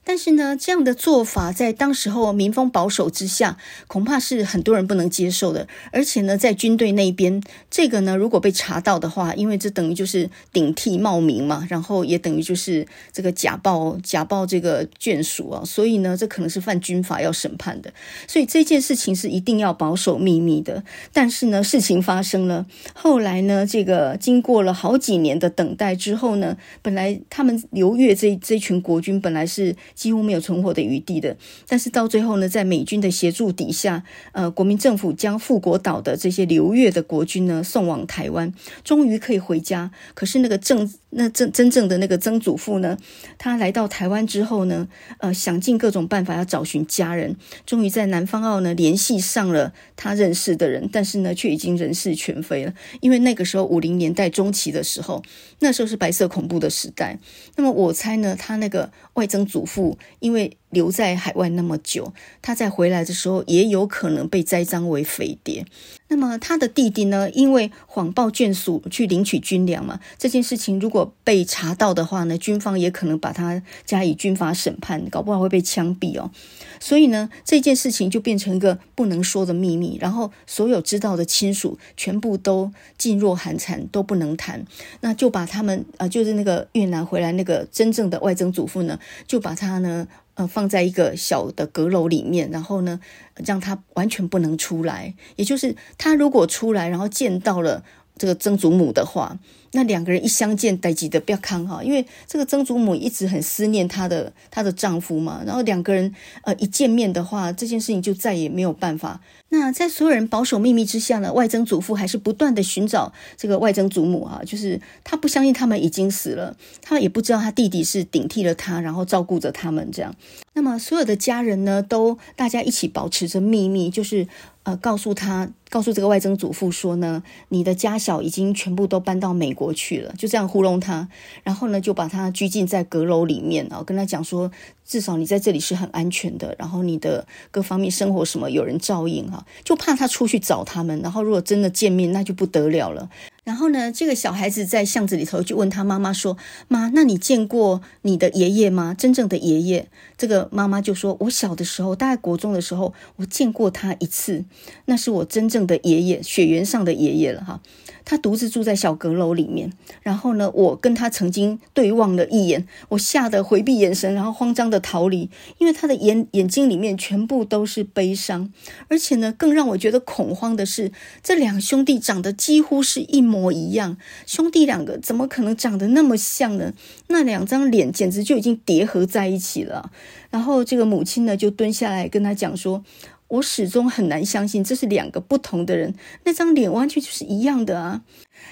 但是呢，这样的做法在当时候民风保守之下，恐怕是很多人不能接受的。而且呢，在军队那边，这个呢，如果被查到的话，因为这等于就是顶替冒名嘛，然后也等于就是这个假报假报这个眷属啊，所以呢，这可能是犯军法要审判的。所以这件事情是一定要保守秘密的。但是呢，事情发生了，后来呢，这个经过了好几年的等待之后呢，本来他们刘越这这群国军本来是。几乎没有存活的余地的，但是到最后呢，在美军的协助底下，呃，国民政府将富国岛的这些流越的国军呢送往台湾，终于可以回家。可是那个正那真真正的那个曾祖父呢，他来到台湾之后呢，呃，想尽各种办法要找寻家人，终于在南方澳呢联系上了他认识的人，但是呢，却已经人事全非了。因为那个时候五零年代中期的时候，那时候是白色恐怖的时代。那么我猜呢，他那个外曾祖父。因为留在海外那么久，他在回来的时候也有可能被栽赃为匪谍。那么他的弟弟呢？因为谎报眷属去领取军粮嘛，这件事情如果被查到的话呢，军方也可能把他加以军法审判，搞不好会被枪毙哦。所以呢，这件事情就变成一个不能说的秘密，然后所有知道的亲属全部都噤若寒蝉，都不能谈。那就把他们啊、就是那个越南回来那个真正的外曾祖父呢，就把他呢。呃，放在一个小的阁楼里面，然后呢，让他完全不能出来。也就是他如果出来，然后见到了这个曾祖母的话。那两个人一相见，代志的不要看哈，因为这个曾祖母一直很思念她的她的丈夫嘛。然后两个人呃一见面的话，这件事情就再也没有办法。那在所有人保守秘密之下呢，外曾祖父还是不断的寻找这个外曾祖母啊，就是他不相信他们已经死了，他也不知道他弟弟是顶替了他，然后照顾着他们这样。那么所有的家人呢，都大家一起保持着秘密，就是呃告诉他，告诉这个外曾祖父说呢，你的家小已经全部都搬到美国。去了，就这样糊弄他，然后呢，就把他拘禁在阁楼里面然后，跟他讲说，至少你在这里是很安全的，然后你的各方面生活什么有人照应哈，就怕他出去找他们，然后如果真的见面，那就不得了了。然后呢，这个小孩子在巷子里头就问他妈妈说：“妈，那你见过你的爷爷吗？真正的爷爷？”这个妈妈就说：“我小的时候，大概国中的时候，我见过他一次，那是我真正的爷爷，血缘上的爷爷了哈。他独自住在小阁楼里面。然后呢，我跟他曾经对望了一眼，我吓得回避眼神，然后慌张的逃离，因为他的眼眼睛里面全部都是悲伤，而且呢，更让我觉得恐慌的是，这两兄弟长得几乎是一模。”一样，兄弟两个怎么可能长得那么像呢？那两张脸简直就已经叠合在一起了。然后这个母亲呢，就蹲下来跟他讲说：“我始终很难相信这是两个不同的人，那张脸完全就是一样的啊！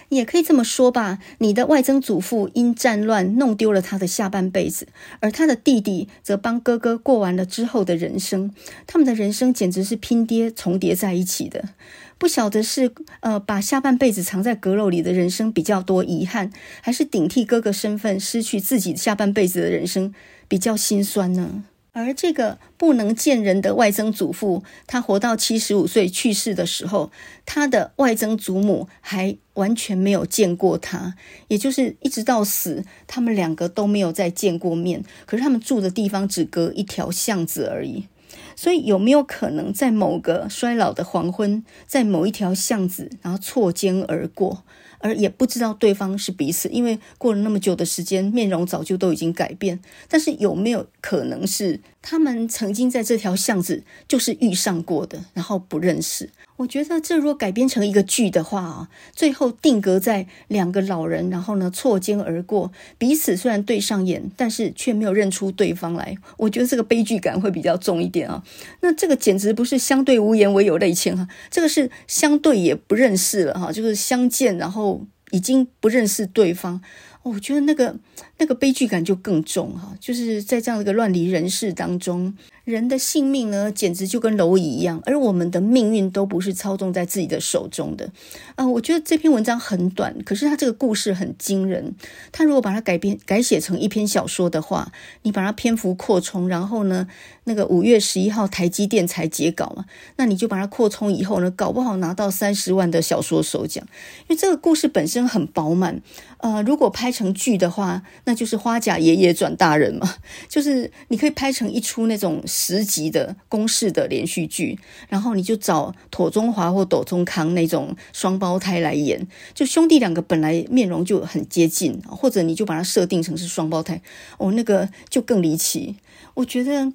也可以这么说吧，你的外曾祖父因战乱弄丢了他的下半辈子，而他的弟弟则帮哥哥过完了之后的人生。他们的人生简直是拼爹重叠在一起的。”不晓得是呃把下半辈子藏在阁楼里的人生比较多遗憾，还是顶替哥哥身份失去自己下半辈子的人生比较心酸呢？而这个不能见人的外曾祖父，他活到七十五岁去世的时候，他的外曾祖母还完全没有见过他，也就是一直到死，他们两个都没有再见过面。可是他们住的地方只隔一条巷子而已。所以有没有可能在某个衰老的黄昏，在某一条巷子，然后错肩而过，而也不知道对方是彼此，因为过了那么久的时间，面容早就都已经改变。但是有没有可能是他们曾经在这条巷子就是遇上过的，然后不认识？我觉得这如果改编成一个剧的话啊，最后定格在两个老人，然后呢错肩而过，彼此虽然对上眼，但是却没有认出对方来。我觉得这个悲剧感会比较重一点啊。那这个简直不是相对无言唯有泪千哈，这个是相对也不认识了哈，就是相见然后已经不认识对方。我觉得那个那个悲剧感就更重哈，就是在这样一个乱离人世当中。人的性命呢，简直就跟蝼蚁一样，而我们的命运都不是操纵在自己的手中的。啊、我觉得这篇文章很短，可是它这个故事很惊人。它如果把它改编改写成一篇小说的话，你把它篇幅扩充，然后呢，那个五月十一号台积电才截稿嘛，那你就把它扩充以后呢，搞不好拿到三十万的小说首奖，因为这个故事本身很饱满。呃，如果拍成剧的话，那就是花甲爷爷转大人嘛，就是你可以拍成一出那种十集的公式的连续剧，然后你就找庹中华或庹中康那种双胞胎来演，就兄弟两个本来面容就很接近，或者你就把它设定成是双胞胎，哦，那个就更离奇。我觉得。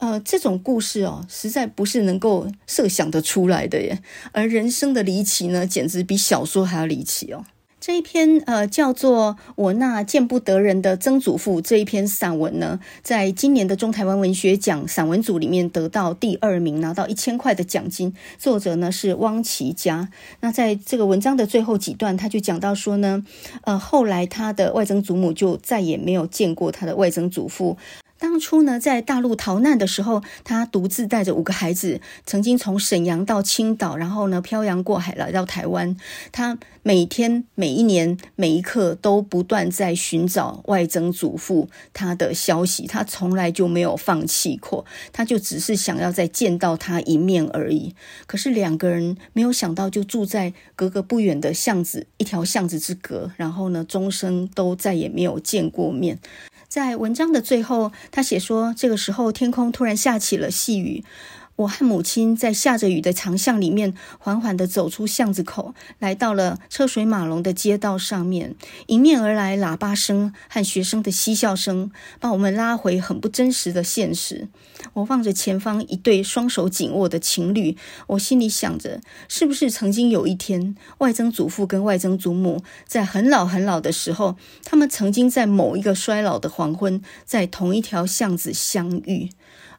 呃，这种故事哦，实在不是能够设想得出来的耶。而人生的离奇呢，简直比小说还要离奇哦。这一篇呃叫做《我那见不得人的曾祖父》这一篇散文呢，在今年的中台湾文学奖散文组里面得到第二名，拿到一千块的奖金。作者呢是汪琪嘉。那在这个文章的最后几段，他就讲到说呢，呃，后来他的外曾祖母就再也没有见过他的外曾祖父。当初呢，在大陆逃难的时候，他独自带着五个孩子，曾经从沈阳到青岛，然后呢，漂洋过海来到台湾。他每天、每一年、每一刻都不断在寻找外曾祖父他的消息，他从来就没有放弃过，他就只是想要再见到他一面而已。可是两个人没有想到，就住在隔个不远的巷子，一条巷子之隔，然后呢，终生都再也没有见过面。在文章的最后，他写说，这个时候天空突然下起了细雨。我和母亲在下着雨的长巷里面，缓缓地走出巷子口，来到了车水马龙的街道上面。迎面而来喇叭声和学生的嬉笑声，把我们拉回很不真实的现实。我望着前方一对双手紧握的情侣，我心里想着，是不是曾经有一天，外曾祖父跟外曾祖母在很老很老的时候，他们曾经在某一个衰老的黄昏，在同一条巷子相遇。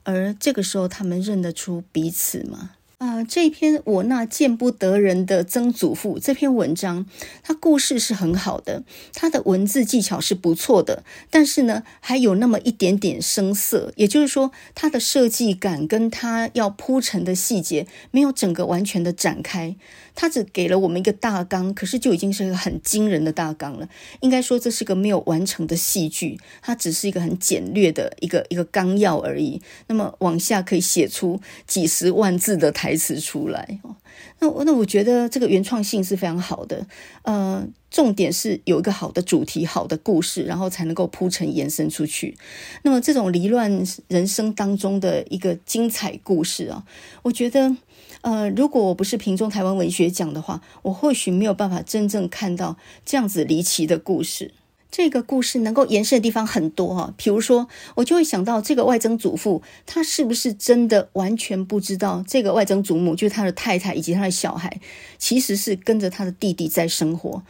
而这个时候，他们认得出彼此吗？啊、这篇我那见不得人的曾祖父这篇文章，它故事是很好的，它的文字技巧是不错的，但是呢，还有那么一点点生涩，也就是说，它的设计感跟它要铺陈的细节没有整个完全的展开。他只给了我们一个大纲，可是就已经是一个很惊人的大纲了。应该说，这是个没有完成的戏剧，它只是一个很简略的一个一个纲要而已。那么往下可以写出几十万字的台词出来。那那我觉得这个原创性是非常好的。呃，重点是有一个好的主题、好的故事，然后才能够铺陈延伸出去。那么这种离乱人生当中的一个精彩故事啊，我觉得。呃，如果我不是平中台湾文学奖的话，我或许没有办法真正看到这样子离奇的故事。这个故事能够延伸的地方很多哈，比如说，我就会想到这个外曾祖父，他是不是真的完全不知道这个外曾祖母，就是他的太太以及他的小孩，其实是跟着他的弟弟在生活，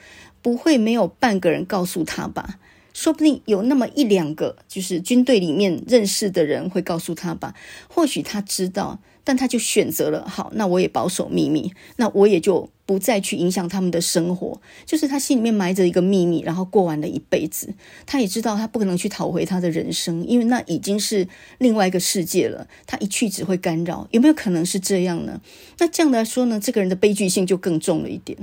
不会没有半个人告诉他吧？说不定有那么一两个，就是军队里面认识的人会告诉他吧？或许他知道。但他就选择了好，那我也保守秘密，那我也就不再去影响他们的生活。就是他心里面埋着一个秘密，然后过完了一辈子。他也知道他不可能去讨回他的人生，因为那已经是另外一个世界了。他一去只会干扰，有没有可能是这样呢？那这样来说呢，这个人的悲剧性就更重了一点。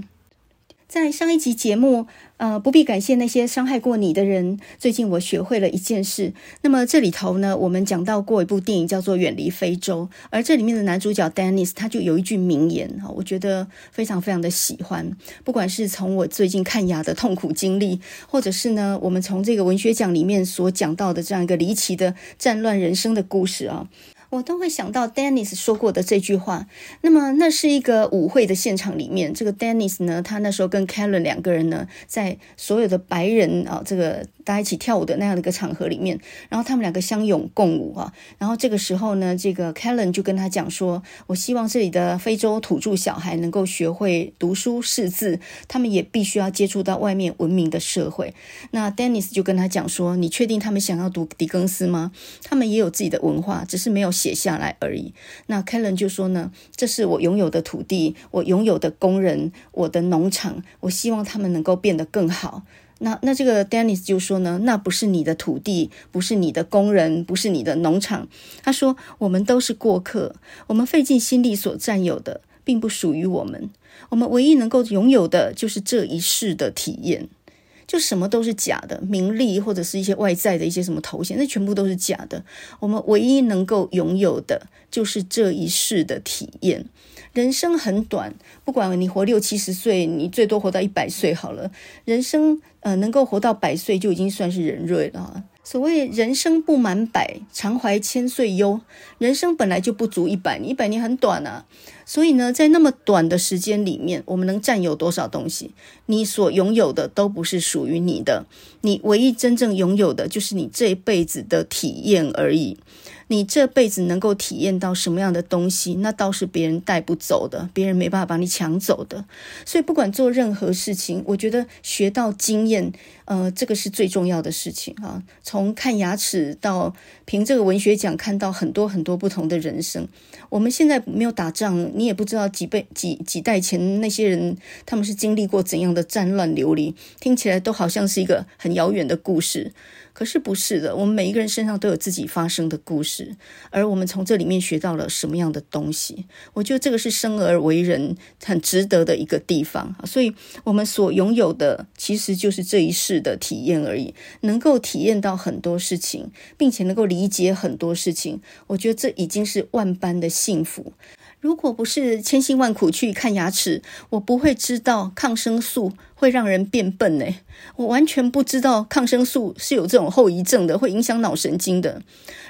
在上一集节目，呃，不必感谢那些伤害过你的人。最近我学会了一件事。那么这里头呢，我们讲到过一部电影叫做《远离非洲》，而这里面的男主角 Dennis 他就有一句名言，哈，我觉得非常非常的喜欢。不管是从我最近看牙的痛苦经历，或者是呢，我们从这个文学奖里面所讲到的这样一个离奇的战乱人生的故事啊。我都会想到 Dennis 说过的这句话。那么，那是一个舞会的现场里面，这个 Dennis 呢，他那时候跟 Karen 两个人呢，在所有的白人啊，这个大家一起跳舞的那样的一个场合里面，然后他们两个相拥共舞啊。然后这个时候呢，这个 Kellen 就跟他讲说：“我希望这里的非洲土著小孩能够学会读书识字，他们也必须要接触到外面文明的社会。”那 Dennis 就跟他讲说：“你确定他们想要读狄更斯吗？他们也有自己的文化，只是没有。”写下来而已。那 Kellen 就说呢，这是我拥有的土地，我拥有的工人，我的农场，我希望他们能够变得更好。那那这个 Dennis 就说呢，那不是你的土地，不是你的工人，不是你的农场。他说，我们都是过客，我们费尽心力所占有的，并不属于我们。我们唯一能够拥有的，就是这一世的体验。就什么都是假的，名利或者是一些外在的一些什么头衔，那全部都是假的。我们唯一能够拥有的，就是这一世的体验。人生很短，不管你活六七十岁，你最多活到一百岁好了。人生呃，能够活到百岁就已经算是人瑞了。所谓人生不满百，常怀千岁忧。人生本来就不足一百，一百年很短啊。所以呢，在那么短的时间里面，我们能占有多少东西？你所拥有的都不是属于你的，你唯一真正拥有的就是你这一辈子的体验而已。你这辈子能够体验到什么样的东西，那倒是别人带不走的，别人没办法把你抢走的。所以，不管做任何事情，我觉得学到经验，呃，这个是最重要的事情啊。从看牙齿到凭这个文学奖看到很多很多不同的人生。我们现在没有打仗，你也不知道几辈几几代前那些人他们是经历过怎样的战乱流离，听起来都好像是一个很遥远的故事。可是不是的，我们每一个人身上都有自己发生的故事，而我们从这里面学到了什么样的东西？我觉得这个是生而为人很值得的一个地方。所以，我们所拥有的其实就是这一世的体验而已，能够体验到很多事情，并且能够理解很多事情，我觉得这已经是万般的幸福。如果不是千辛万苦去看牙齿，我不会知道抗生素会让人变笨呢。我完全不知道抗生素是有这种后遗症的，会影响脑神经的。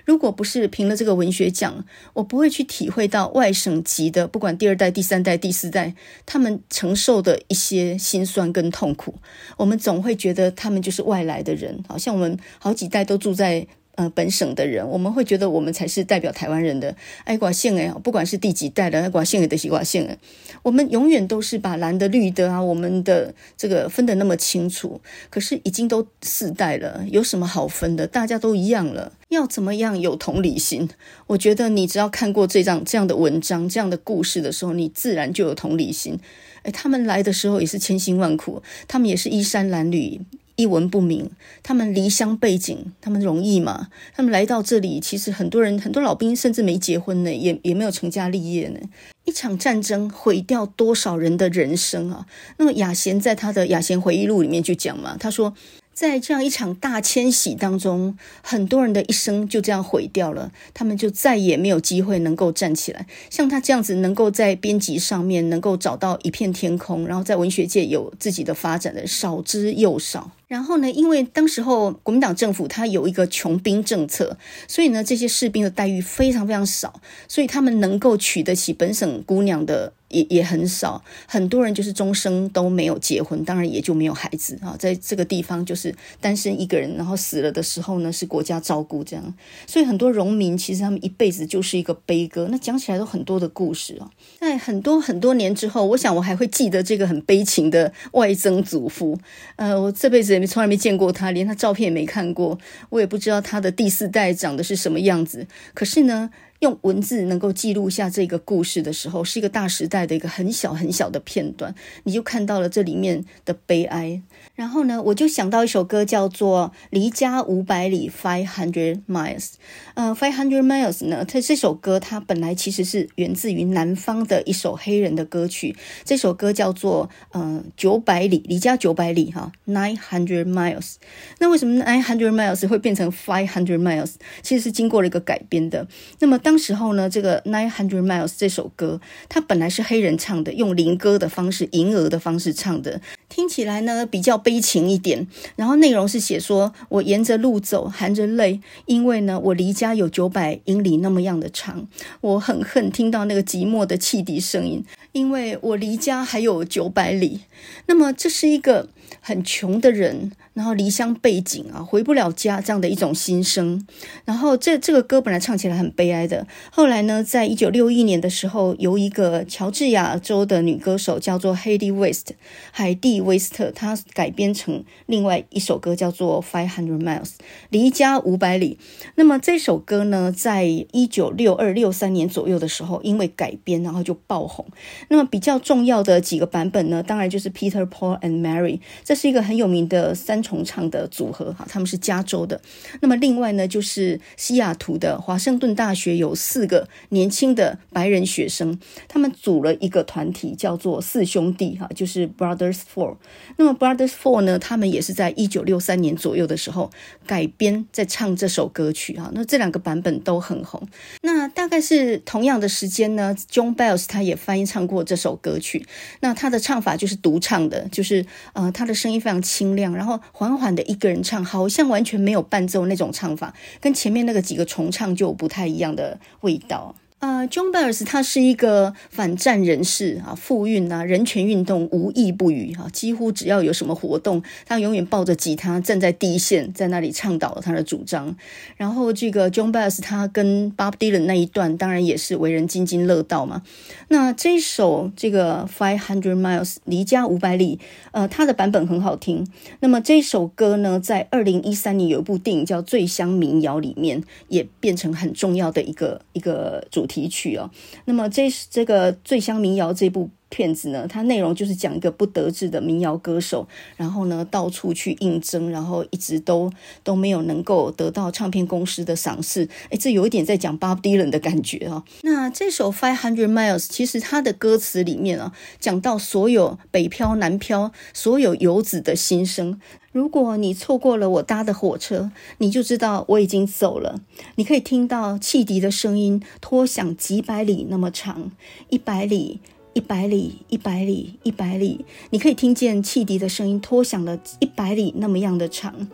如果不是凭了这个文学奖，我不会去体会到外省籍的，不管第二代、第三代、第四代，他们承受的一些辛酸跟痛苦。我们总会觉得他们就是外来的人，好像我们好几代都住在。呃，本省的人，我们会觉得我们才是代表台湾人的。爱寡姓哎，不管是第几代的爱寡姓的是寡姓哎，我们永远都是把蓝的绿的啊，我们的这个分得那么清楚。可是已经都四代了，有什么好分的？大家都一样了。要怎么样有同理心？我觉得你只要看过这张这样的文章、这样的故事的时候，你自然就有同理心。哎，他们来的时候也是千辛万苦，他们也是衣衫褴褛。一文不名，他们离乡背井，他们容易吗？他们来到这里，其实很多人，很多老兵甚至没结婚呢，也也没有成家立业呢。一场战争毁掉多少人的人生啊！那么亚贤在他的《亚贤回忆录》里面就讲嘛，他说。在这样一场大迁徙当中，很多人的一生就这样毁掉了，他们就再也没有机会能够站起来。像他这样子，能够在编辑上面能够找到一片天空，然后在文学界有自己的发展的，少之又少。然后呢，因为当时候国民党政府他有一个穷兵政策，所以呢，这些士兵的待遇非常非常少，所以他们能够娶得起本省姑娘的。也也很少，很多人就是终生都没有结婚，当然也就没有孩子啊。在这个地方就是单身一个人，然后死了的时候呢，是国家照顾这样。所以很多农民其实他们一辈子就是一个悲歌，那讲起来都很多的故事啊。在很多很多年之后，我想我还会记得这个很悲情的外曾祖父。呃，我这辈子也从来没见过他，连他照片也没看过，我也不知道他的第四代长得是什么样子。可是呢，用文字能够记录下这个故事的时候，是一个大时代的一个很小很小的片段，你就看到了这里面的悲哀。然后呢，我就想到一首歌，叫做《离家五百里》（Five Hundred Miles）。呃，《Five Hundred Miles》呢，它这首歌它本来其实是源自于南方的一首黑人的歌曲。这首歌叫做“呃九百里”，离家九百里哈，Nine Hundred Miles。那为什么 Nine Hundred Miles 会变成 Five Hundred Miles？其实是经过了一个改编的。那么当时候呢，这个 Nine Hundred Miles 这首歌，它本来是黑人唱的，用灵歌的方式、吟儿的方式唱的。听起来呢比较悲情一点，然后内容是写说，我沿着路走，含着泪，因为呢我离家有九百英里那么样的长，我很恨听到那个寂寞的汽笛声音，因为我离家还有九百里。那么这是一个很穷的人。然后离乡背景啊，回不了家这样的一种心声。然后这这个歌本来唱起来很悲哀的，后来呢，在一九六一年的时候，由一个乔治亚州的女歌手叫做 Heidi West 海蒂威斯特，她改编成另外一首歌叫做 Five Hundred Miles 离家五百里。那么这首歌呢，在一九六二六三年左右的时候，因为改编，然后就爆红。那么比较重要的几个版本呢，当然就是 Peter Paul and Mary 这是一个很有名的三重唱的组合哈，他们是加州的。那么另外呢，就是西雅图的华盛顿大学有四个年轻的白人学生，他们组了一个团体，叫做四兄弟哈，就是 Brothers Four。那么 Brothers Four 呢，他们也是在一九六三年左右的时候改编在唱这首歌曲哈。那这两个版本都很红。那大概是同样的时间呢，John Baez 他也翻译唱过这首歌曲。那他的唱法就是独唱的，就是呃，他的声音非常清亮，然后缓缓的一个人唱，好像完全没有伴奏那种唱法，跟前面那个几个重唱就不太一样的味道。呃，Joan Baez 他是一个反战人士啊，妇运啊，人权运动无一不语啊，几乎只要有什么活动，他永远抱着吉他站在第一线，在那里倡导他的主张。然后这个 Joan Baez 他跟 Bob Dylan 那一段，当然也是为人津津乐道嘛。那这一首这个 Five Hundred Miles 离家五百里，呃，他的版本很好听。那么这首歌呢，在二零一三年有一部电影叫《醉乡民谣》里面，也变成很重要的一个一个主。提取哦，那么这是这个《醉乡民谣》这部片子呢，它内容就是讲一个不得志的民谣歌手，然后呢到处去应征，然后一直都都没有能够得到唱片公司的赏识。哎，这有一点在讲 Bob Dylan 的感觉哦。那这首《Five Hundred Miles》其实它的歌词里面啊，讲到所有北漂南漂，所有游子的心声。如果你错过了我搭的火车，你就知道我已经走了。你可以听到汽笛的声音拖响几百里那么长，一百里。一百里，一百里，一百里，你可以听见汽笛的声音拖响了一百里那么样的长。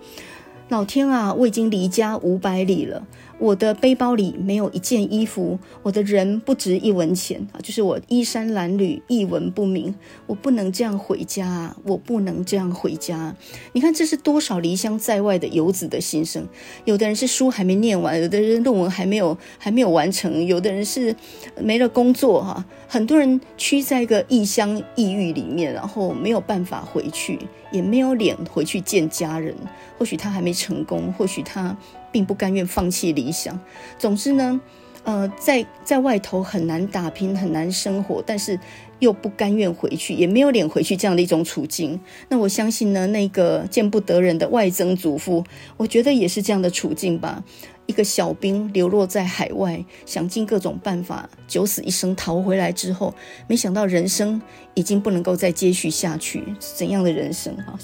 老天啊，我已经离家五百里了。我的背包里没有一件衣服，我的人不值一文钱啊！就是我衣衫褴褛，一文不名。我不能这样回家，我不能这样回家。你看，这是多少离乡在外的游子的心声。有的人是书还没念完，有的人论文还没有还没有完成，有的人是没了工作哈。很多人屈在一个异乡异域里面，然后没有办法回去，也没有脸回去见家人。或许他还没成功，或许他。并不甘愿放弃理想。总之呢，呃，在在外头很难打拼，很难生活，但是又不甘愿回去，也没有脸回去这样的一种处境。那我相信呢，那个见不得人的外曾祖父，我觉得也是这样的处境吧。一个小兵流落在海外，想尽各种办法九死一生逃回来之后，没想到人生已经不能够再接续下去，怎样的人生啊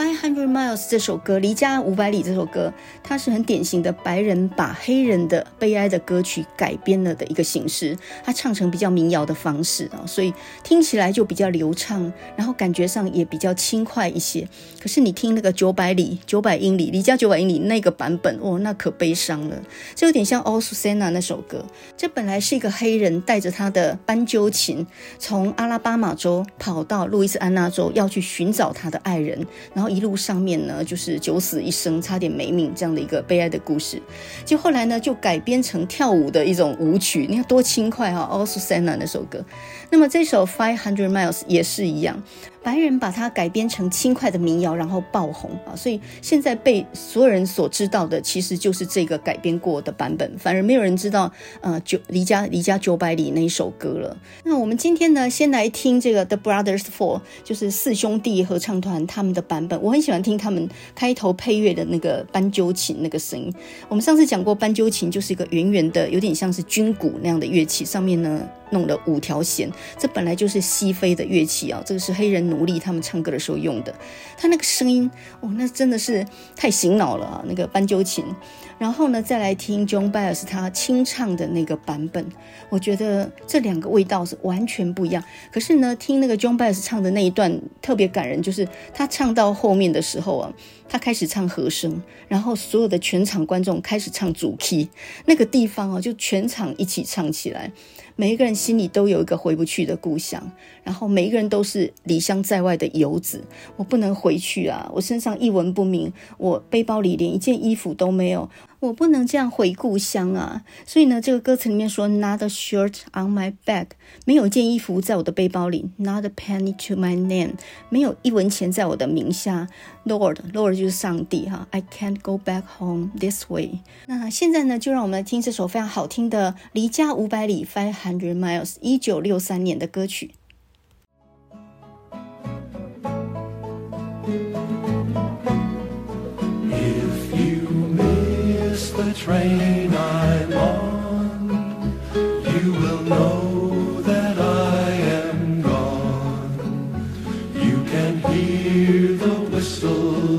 ？Five Hundred Miles 这首歌，离家五百里这首歌，它是很典型的白人把黑人的悲哀的歌曲改编了的一个形式，它唱成比较民谣的方式啊，所以听起来就比较流畅，然后感觉上也比较轻快一些。可是你听那个九百里、九百英里，离家九百英里那个版本，哦，那可悲伤了，这有点像 All Susanna 那首歌。这本来是一个黑人带着他的斑鸠琴，从阿拉巴马州跑到路易斯安那州，要去寻找他的爱人，然后。一路上面呢，就是九死一生，差点没命这样的一个悲哀的故事。就后来呢，就改编成跳舞的一种舞曲，你看多轻快哈！All Susanna 那首歌，那么这首 Five Hundred Miles 也是一样。白人把它改编成轻快的民谣，然后爆红啊！所以现在被所有人所知道的，其实就是这个改编过的版本，反而没有人知道呃，九离家离家九百里那一首歌了。那我们今天呢，先来听这个 The Brothers Four，就是四兄弟合唱团他们的版本。我很喜欢听他们开头配乐的那个斑鸠琴那个声音。我们上次讲过，斑鸠琴就是一个圆圆的，有点像是军鼓那样的乐器，上面呢。弄了五条弦，这本来就是西非的乐器啊，这个是黑人奴隶他们唱歌的时候用的。他那个声音，哦，那真的是太醒脑了啊！那个斑鸠琴，然后呢，再来听 Joan Baez 他清唱的那个版本，我觉得这两个味道是完全不一样。可是呢，听那个 Joan Baez 唱的那一段特别感人，就是他唱到后面的时候啊，他开始唱和声，然后所有的全场观众开始唱主 key，那个地方啊，就全场一起唱起来。每一个人心里都有一个回不去的故乡，然后每一个人都是离乡在外的游子。我不能回去啊！我身上一文不名，我背包里连一件衣服都没有。我不能这样回故乡啊！所以呢，这个歌词里面说，Not a shirt on my back，没有一件衣服在我的背包里；Not a penny to my name，没有一文钱在我的名下；Lord，Lord 就是上帝哈，I can't go back home this way。那现在呢，就让我们来听这首非常好听的《离家五百里》（Five Hundred Miles），一九六三年的歌曲。the train I'm on, you will know that I am gone. You can hear the whistle.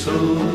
so